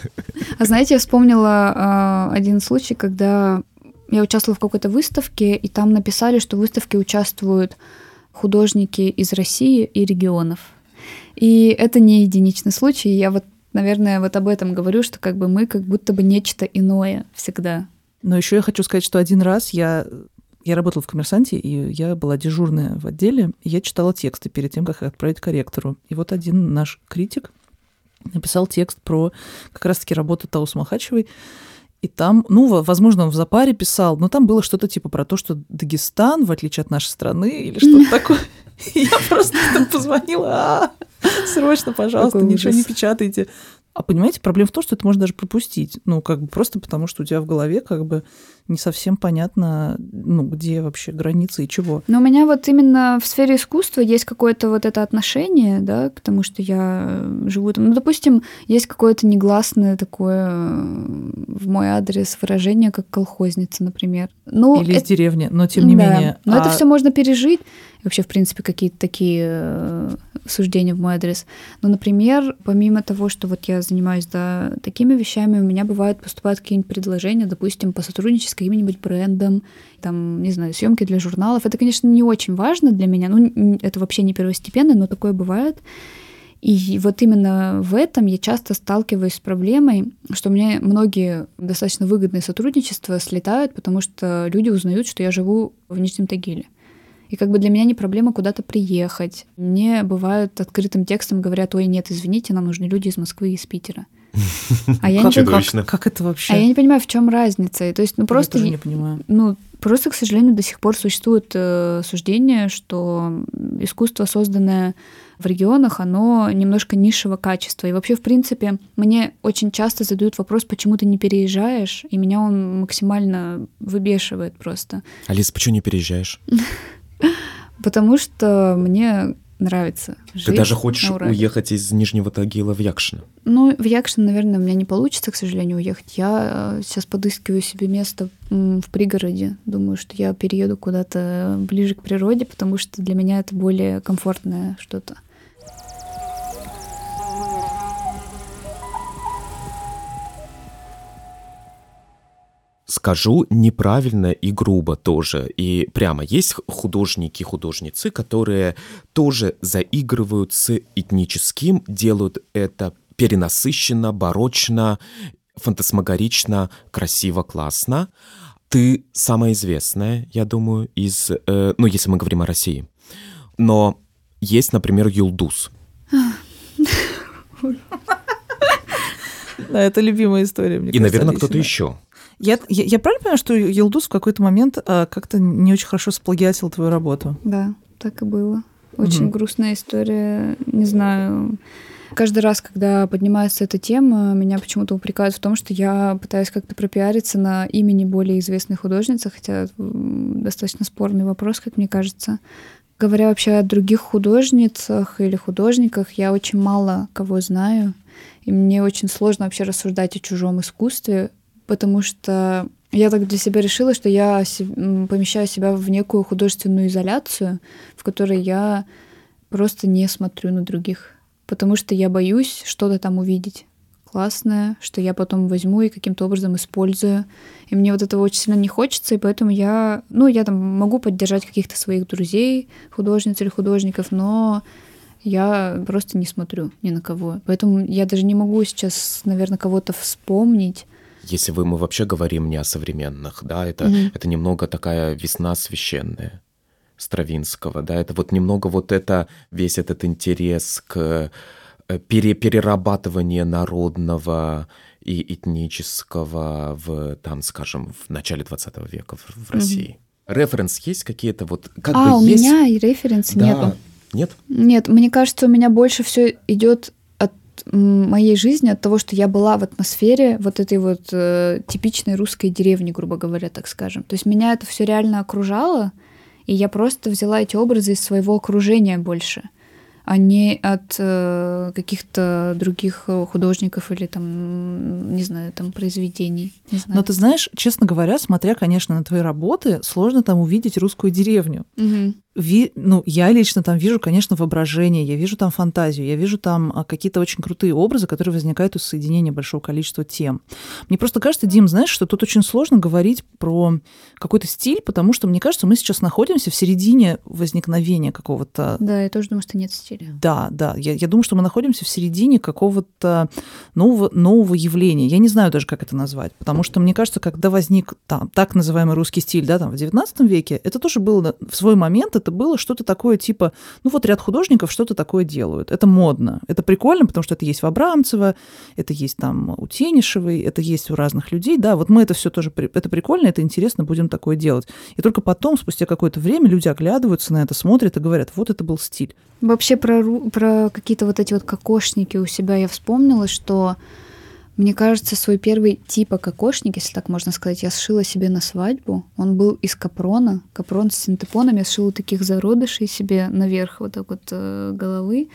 Speaker 1: А знаете, я вспомнила а, один случай, когда я участвовала в какой-то выставке, и там написали, что в выставке участвуют художники из России и регионов. И это не единичный случай. Я вот, наверное, вот об этом говорю, что как бы мы как будто бы нечто иное всегда.
Speaker 2: Но еще я хочу сказать, что один раз я, я работала в коммерсанте, и я была дежурная в отделе, и я читала тексты перед тем, как их отправить корректору. И вот один наш критик написал текст про как раз-таки работу Таус Махачевой. И там, ну, во- возможно, он в запаре писал, но там было что-то типа про то, что Дагестан, в отличие от нашей страны, или что-то такое. Я просто позвонила, «А, срочно, пожалуйста, ничего не печатайте. А понимаете, проблема в том, что это можно даже пропустить. Ну, как бы просто потому, что у тебя в голове как бы не совсем понятно, ну, где вообще границы и чего.
Speaker 1: Но у меня вот именно в сфере искусства есть какое-то вот это отношение, да, к тому, что я э, живу там. Ну, допустим, есть какое-то негласное такое э, в мой адрес выражение, как колхозница, например. Ну,
Speaker 2: Или из
Speaker 1: это-
Speaker 2: деревни, но тем не
Speaker 1: да.
Speaker 2: менее.
Speaker 1: Но это
Speaker 2: а
Speaker 1: все можно пережить. И вообще, в принципе, какие-то такие э, суждения в мой адрес. Но, например, помимо того, что вот я занимаюсь да, такими вещами, у меня бывают поступают какие-нибудь предложения, допустим, по сотрудничеству с каким-нибудь брендом, там, не знаю, съемки для журналов. Это, конечно, не очень важно для меня, ну, это вообще не первостепенно, но такое бывает. И вот именно в этом я часто сталкиваюсь с проблемой, что мне многие достаточно выгодные сотрудничества слетают, потому что люди узнают, что я живу в Нижнем Тагиле. И как бы для меня не проблема куда-то приехать. Мне бывают открытым текстом говорят, ой, нет, извините, нам нужны люди из Москвы и из Питера. А я, не,
Speaker 2: как,
Speaker 1: пон-
Speaker 3: Чудовищно.
Speaker 2: как, как это вообще?
Speaker 1: а я не понимаю, в чем разница. И То есть, ну
Speaker 2: Я
Speaker 1: просто
Speaker 2: тоже
Speaker 1: е-
Speaker 2: не понимаю.
Speaker 1: ну, просто, к сожалению, до сих пор существует э, суждение, что искусство, созданное в регионах, оно немножко низшего качества. И вообще, в принципе, мне очень часто задают вопрос, почему ты не переезжаешь, и меня он максимально выбешивает просто.
Speaker 3: Алис, почему не переезжаешь?
Speaker 1: Потому что мне нравится жить
Speaker 3: Ты даже хочешь уехать из Нижнего Тагила в Якшино.
Speaker 1: Ну, в Якшин, наверное, у меня не получится, к сожалению, уехать. Я э, сейчас подыскиваю себе место в пригороде. Думаю, что я перееду куда-то ближе к природе, потому что для меня это более комфортное что-то.
Speaker 3: Скажу неправильно и грубо тоже. И прямо есть художники, художницы, которые тоже заигрывают с этническим, делают это перенасыщенно, барочно, фантасмагорично, красиво, классно. Ты самая известная, я думаю, из... э, ну, если мы говорим о России. Но есть, например, Юлдус.
Speaker 2: Это любимая история, мне
Speaker 3: И,
Speaker 2: кажется,
Speaker 3: наверное, кто-то еще.
Speaker 2: Я, я, я правильно понимаю, что Елдус в какой-то момент а, как-то не очень хорошо сплагиатил твою работу?
Speaker 1: Да, так и было. Очень угу. грустная история. Не знаю. Каждый раз, когда поднимается эта тема, меня почему-то упрекают в том, что я пытаюсь как-то пропиариться на имени более известной художницы, хотя достаточно спорный вопрос, как мне кажется. Говоря вообще о других художницах или художниках, я очень мало кого знаю, и мне очень сложно вообще рассуждать о чужом искусстве, потому что я так для себя решила, что я помещаю себя в некую художественную изоляцию, в которой я просто не смотрю на других, потому что я боюсь что-то там увидеть классное, что я потом возьму и каким-то образом использую. И мне вот этого очень сильно не хочется, и поэтому я, ну, я там могу поддержать каких-то своих друзей, художниц или художников, но я просто не смотрю ни на кого. Поэтому я даже не могу сейчас, наверное, кого-то вспомнить,
Speaker 3: если вы, мы вообще говорим не о современных, да, это, mm-hmm. это немного такая весна священная Стравинского, да, это вот немного вот это, весь этот интерес к э, пере, перерабатыванию народного и этнического в, там, скажем, в начале 20 века в, в России. Mm-hmm. Референс есть какие-то вот как
Speaker 1: а,
Speaker 3: бы
Speaker 1: у
Speaker 3: есть...
Speaker 1: меня и референс да. нету.
Speaker 3: Нет?
Speaker 1: Нет, мне кажется, у меня больше все идет моей жизни, от того, что я была в атмосфере вот этой вот э, типичной русской деревни, грубо говоря, так скажем. То есть меня это все реально окружало, и я просто взяла эти образы из своего окружения больше а не от э, каких-то других э, художников или там, не знаю, там произведений. Не знаю.
Speaker 2: Но ты знаешь, честно говоря, смотря, конечно, на твои работы, сложно там увидеть русскую деревню.
Speaker 1: Угу.
Speaker 2: Ви, ну, я лично там вижу, конечно, воображение, я вижу там фантазию, я вижу там а, какие-то очень крутые образы, которые возникают из соединения большого количества тем. Мне просто кажется, Дим, знаешь, что тут очень сложно говорить про какой-то стиль, потому что, мне кажется, мы сейчас находимся в середине возникновения какого-то...
Speaker 1: Да, я тоже думаю, что нет стиля.
Speaker 2: Да, да. Я, я думаю, что мы находимся в середине какого-то нового, нового явления. Я не знаю даже, как это назвать, потому что, мне кажется, когда возник там так называемый русский стиль, да, там в XIX веке, это тоже было в свой момент, это было что-то такое типа, ну вот ряд художников что-то такое делают. Это модно. Это прикольно, потому что это есть в Абрамцево, это есть там у Тенишевой, это есть у разных людей. Да, вот мы это все тоже, это прикольно, это интересно, будем такое делать. И только потом, спустя какое-то время, люди оглядываются на это, смотрят и говорят, вот это был стиль.
Speaker 1: Вообще про, про какие-то вот эти вот кокошники у себя я вспомнила, что мне кажется, свой первый типа кокошник, если так можно сказать, я сшила себе на свадьбу. Он был из капрона, капрон с синтепоном. Я сшила таких зародышей себе наверх вот так вот э, головы.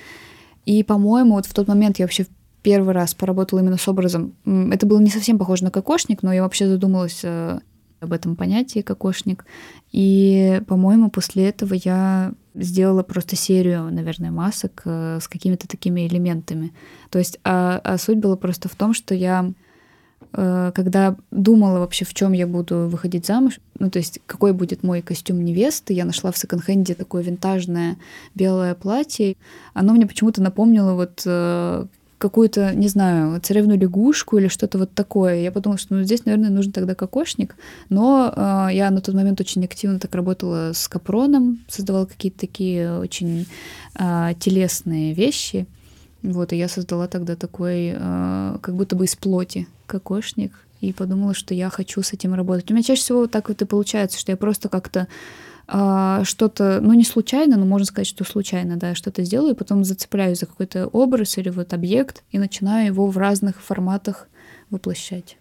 Speaker 1: И, по-моему, вот в тот момент я вообще первый раз поработала именно с образом. Это было не совсем похоже на кокошник, но я вообще задумалась э, об этом понятии кокошник. И, по-моему, после этого я сделала просто серию, наверное, масок э, с какими-то такими элементами. То есть, а, а суть была просто в том, что я э, когда думала вообще, в чем я буду выходить замуж, ну, то есть, какой будет мой костюм невесты, я нашла в секонд-хенде такое винтажное белое платье. Оно мне почему-то напомнило вот э, какую-то, не знаю, царевну лягушку или что-то вот такое. Я подумала, что ну, здесь, наверное, нужен тогда кокошник. Но э, я на тот момент очень активно так работала с капроном, создавала какие-то такие очень э, телесные вещи. Вот, и я создала тогда такой, э, как будто бы из плоти кокошник, и подумала, что я хочу с этим работать. У меня чаще всего так вот и получается, что я просто как-то что-то, ну не случайно, но можно сказать, что случайно, да, что-то сделаю, потом зацепляюсь за какой-то образ или вот объект и начинаю его в разных форматах воплощать.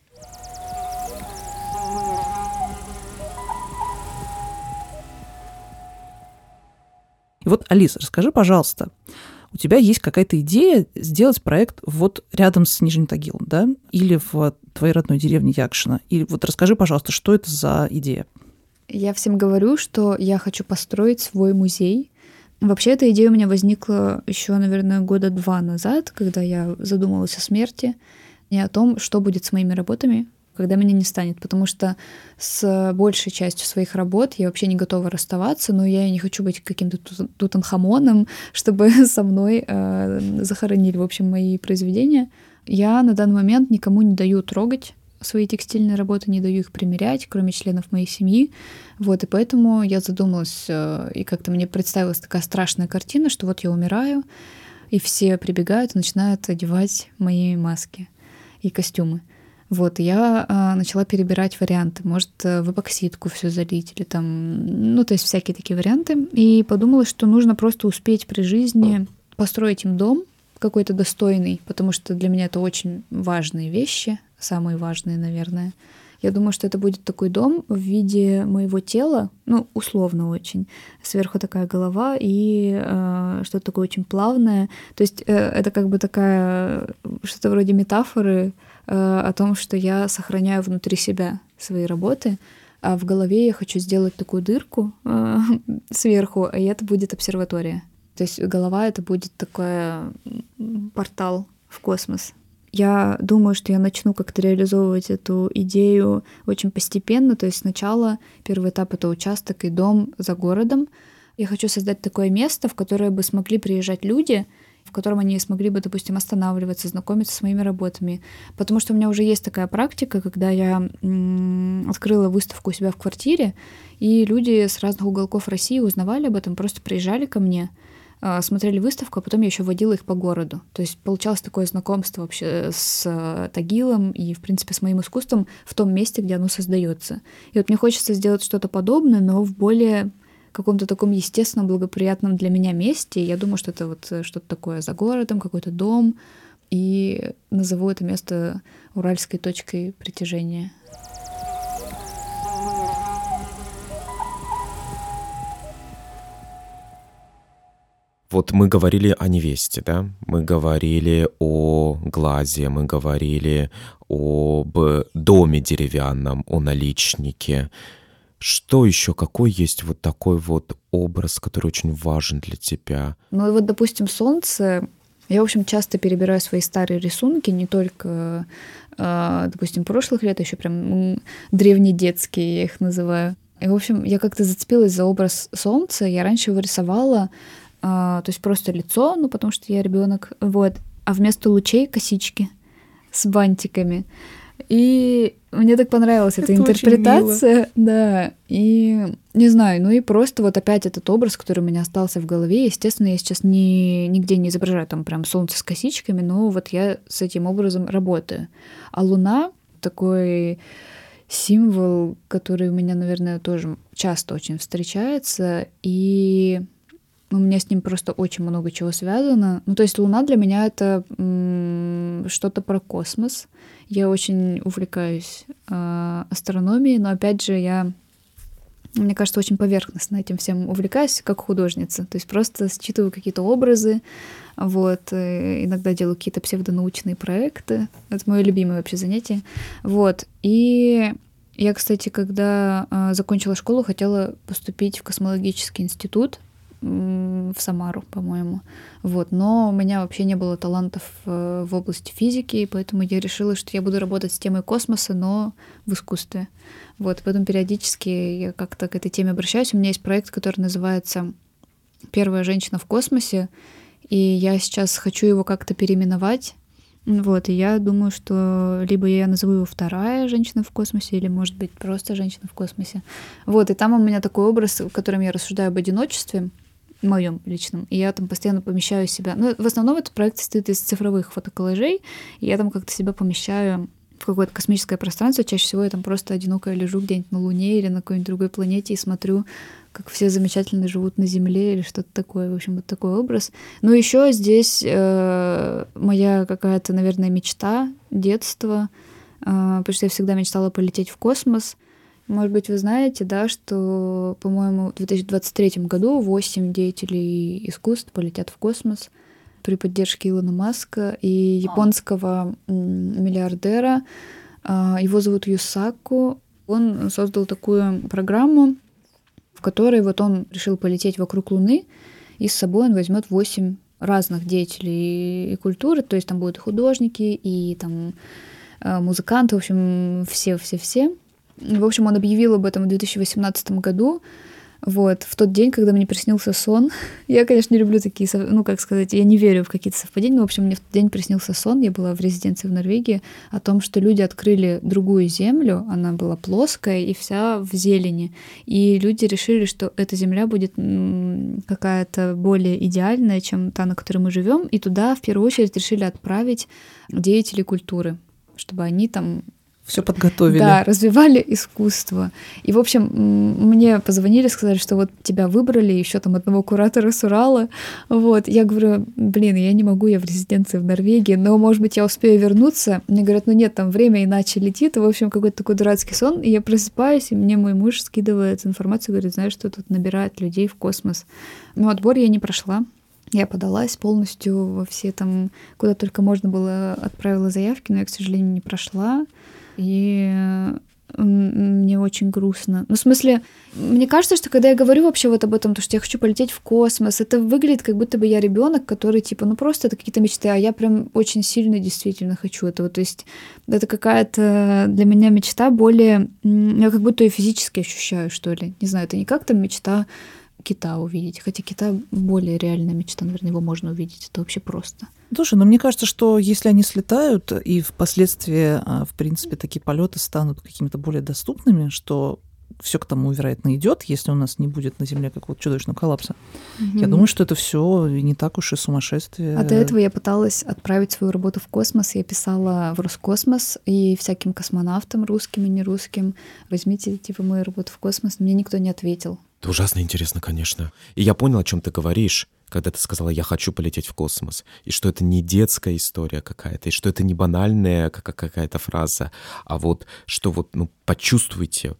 Speaker 2: И вот, Алиса, расскажи, пожалуйста, у тебя есть какая-то идея сделать проект вот рядом с Нижним Тагилом, да, или в твоей родной деревне Якшина. И вот расскажи, пожалуйста, что это за идея?
Speaker 1: Я всем говорю, что я хочу построить свой музей. Вообще, эта идея у меня возникла еще, наверное, года два назад, когда я задумалась о смерти и о том, что будет с моими работами, когда меня не станет, потому что с большей частью своих работ я вообще не готова расставаться, но я не хочу быть каким-то тутанхамоном, чтобы со мной э, захоронили, в общем, мои произведения. Я на данный момент никому не даю трогать свои текстильные работы, не даю их примерять, кроме членов моей семьи. Вот, и поэтому я задумалась, э, и как-то мне представилась такая страшная картина, что вот я умираю, и все прибегают и начинают одевать мои маски и костюмы. Вот, я а, начала перебирать варианты. Может, э, в эпоксидку все залить или там, ну, то есть всякие такие варианты. И подумала, что нужно просто успеть при жизни построить им дом какой-то достойный, потому что для меня это очень важные вещи, самые важные, наверное. Я думаю, что это будет такой дом в виде моего тела, ну, условно очень. Сверху такая голова и э, что-то такое очень плавное. То есть э, это как бы такая, что-то вроде метафоры э, о том, что я сохраняю внутри себя свои работы, а в голове я хочу сделать такую дырку э, сверху, и это будет обсерватория. То есть голова это будет такой портал в космос. Я думаю, что я начну как-то реализовывать эту идею очень постепенно. То есть сначала первый этап — это участок и дом за городом. Я хочу создать такое место, в которое бы смогли приезжать люди, в котором они смогли бы, допустим, останавливаться, знакомиться с моими работами. Потому что у меня уже есть такая практика, когда я открыла выставку у себя в квартире, и люди с разных уголков России узнавали об этом, просто приезжали ко мне — смотрели выставку, а потом я еще водила их по городу. То есть получалось такое знакомство вообще с э, Тагилом и, в принципе, с моим искусством в том месте, где оно создается. И вот мне хочется сделать что-то подобное, но в более каком-то таком естественном, благоприятном для меня месте. Я думаю, что это вот э, что-то такое за городом, какой-то дом. И назову это место уральской точкой притяжения.
Speaker 3: Вот мы говорили о невесте, да? Мы говорили о глазе, мы говорили об доме деревянном, о наличнике. Что еще? Какой есть вот такой вот образ, который очень важен для тебя?
Speaker 1: Ну и вот, допустим, солнце. Я, в общем, часто перебираю свои старые рисунки, не только, а, допустим, прошлых лет, а еще прям древнедетские, я их называю. И, в общем, я как-то зацепилась за образ солнца. Я раньше его рисовала то есть просто лицо, ну потому что я ребенок, вот, а вместо лучей косички с бантиками. И мне так понравилась эта интерпретация, да. И не знаю, ну и просто вот опять этот образ, который у меня остался в голове. Естественно, я сейчас ни, нигде не изображаю там прям солнце с косичками, но вот я с этим образом работаю. А луна такой символ, который у меня, наверное, тоже часто очень встречается. И у меня с ним просто очень много чего связано. Ну, то есть Луна для меня это что-то про космос. Я очень увлекаюсь э, астрономией, но опять же я, мне кажется, очень поверхностно этим всем увлекаюсь как художница. То есть просто считываю какие-то образы, вот, э, иногда делаю какие-то псевдонаучные проекты. Это мое любимое вообще занятие. Вот, и я, кстати, когда э, закончила школу, хотела поступить в космологический институт, в Самару, по-моему. Вот. Но у меня вообще не было талантов э, в области физики, и поэтому я решила, что я буду работать с темой космоса, но в искусстве. Вот. Поэтому периодически я как-то к этой теме обращаюсь. У меня есть проект, который называется «Первая женщина в космосе», и я сейчас хочу его как-то переименовать. Вот, и я думаю, что либо я назову его вторая женщина в космосе, или, может быть, просто женщина в космосе. Вот, и там у меня такой образ, в котором я рассуждаю об одиночестве, моем личном. И я там постоянно помещаю себя. Ну, в основном этот проект состоит из цифровых фотоколлажей, и я там как-то себя помещаю в какое-то космическое пространство. Чаще всего я там просто одиноко лежу где-нибудь на Луне или на какой-нибудь другой планете и смотрю, как все замечательно живут на Земле или что-то такое. В общем, вот такой образ. Но еще здесь э, моя какая-то, наверное, мечта детства, э, потому что я всегда мечтала полететь в космос. Может быть, вы знаете, да, что, по-моему, в 2023 году 8 деятелей искусств полетят в космос при поддержке Илона Маска и японского миллиардера. А, его зовут Юсаку. Он создал такую программу, в которой вот он решил полететь вокруг Луны, и с собой он возьмет 8 разных деятелей и культуры, то есть там будут и художники, и там а, музыканты, в общем, все-все-все. В общем, он объявил об этом в 2018 году. Вот, в тот день, когда мне приснился сон, я, конечно, не люблю такие, ну, как сказать, я не верю в какие-то совпадения, но, в общем, мне в тот день приснился сон, я была в резиденции в Норвегии, о том, что люди открыли другую землю, она была плоская и вся в зелени, и люди решили, что эта земля будет какая-то более идеальная, чем та, на которой мы живем, и туда в первую очередь решили отправить деятелей культуры, чтобы они там
Speaker 2: Все подготовили.
Speaker 1: Да, развивали искусство. И, в общем, мне позвонили, сказали, что вот тебя выбрали, еще там одного куратора с Урала. Вот. Я говорю, блин, я не могу, я в резиденции в Норвегии, но, может быть, я успею вернуться. Мне говорят, ну нет, там время иначе летит. И, в общем, какой-то такой дурацкий сон. И я просыпаюсь, и мне мой муж скидывает информацию, говорит, знаешь, что тут набирает людей в космос. Но отбор я не прошла. Я подалась полностью во все там, куда только можно было, отправила заявки, но я, к сожалению, не прошла. И мне очень грустно. Ну, в смысле, мне кажется, что когда я говорю вообще вот об этом, то, что я хочу полететь в космос, это выглядит, как будто бы я ребенок, который, типа, ну просто это какие-то мечты, а я прям очень сильно действительно хочу этого. То есть это какая-то для меня мечта более... Я как будто ее физически ощущаю, что ли. Не знаю, это не как-то мечта кита увидеть. Хотя кита более реальная мечта, наверное, его можно увидеть. Это вообще просто.
Speaker 2: Слушай, но мне кажется, что если они слетают, и впоследствии, а, в принципе, такие полеты станут какими-то более доступными, что все к тому, вероятно, идет, если у нас не будет на Земле какого-то чудовищного коллапса. Mm-hmm. Я думаю, что это все не так уж и сумасшествие.
Speaker 1: А до этого я пыталась отправить свою работу в космос. Я писала в Роскосмос и всяким космонавтам, русским и нерусским, возьмите, типа, мою работу в космос. Мне никто не ответил.
Speaker 3: Это ужасно интересно, конечно. И я понял, о чем ты говоришь, когда ты сказала, я хочу полететь в космос, и что это не детская история какая-то, и что это не банальная какая-то фраза, а вот что вот, ну, почувствуйте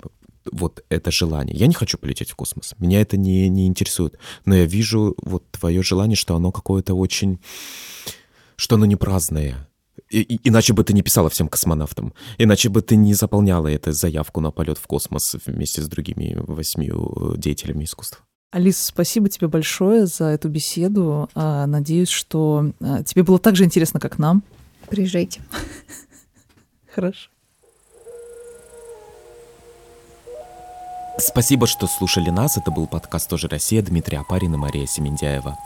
Speaker 3: вот это желание. Я не хочу полететь в космос, меня это не, не интересует, но я вижу вот твое желание, что оно какое-то очень, что оно не праздное, и, иначе бы ты не писала всем космонавтам, иначе бы ты не заполняла эту заявку на полет в космос вместе с другими восьмью деятелями искусства.
Speaker 2: Алис, спасибо тебе большое за эту беседу. А, надеюсь, что а, тебе было так же интересно, как нам.
Speaker 1: Приезжайте.
Speaker 2: Хорошо.
Speaker 3: Спасибо, что слушали нас. Это был подкаст «Тоже Россия» Дмитрий Апарин и Мария Семендяева.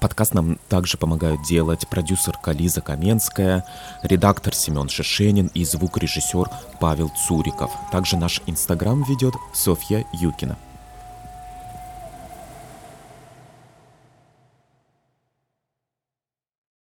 Speaker 3: Подкаст нам также помогают делать продюсерка Лиза Каменская, редактор Семен Шишенин и звукорежиссер Павел Цуриков. Также наш инстаграм ведет Софья Юкина.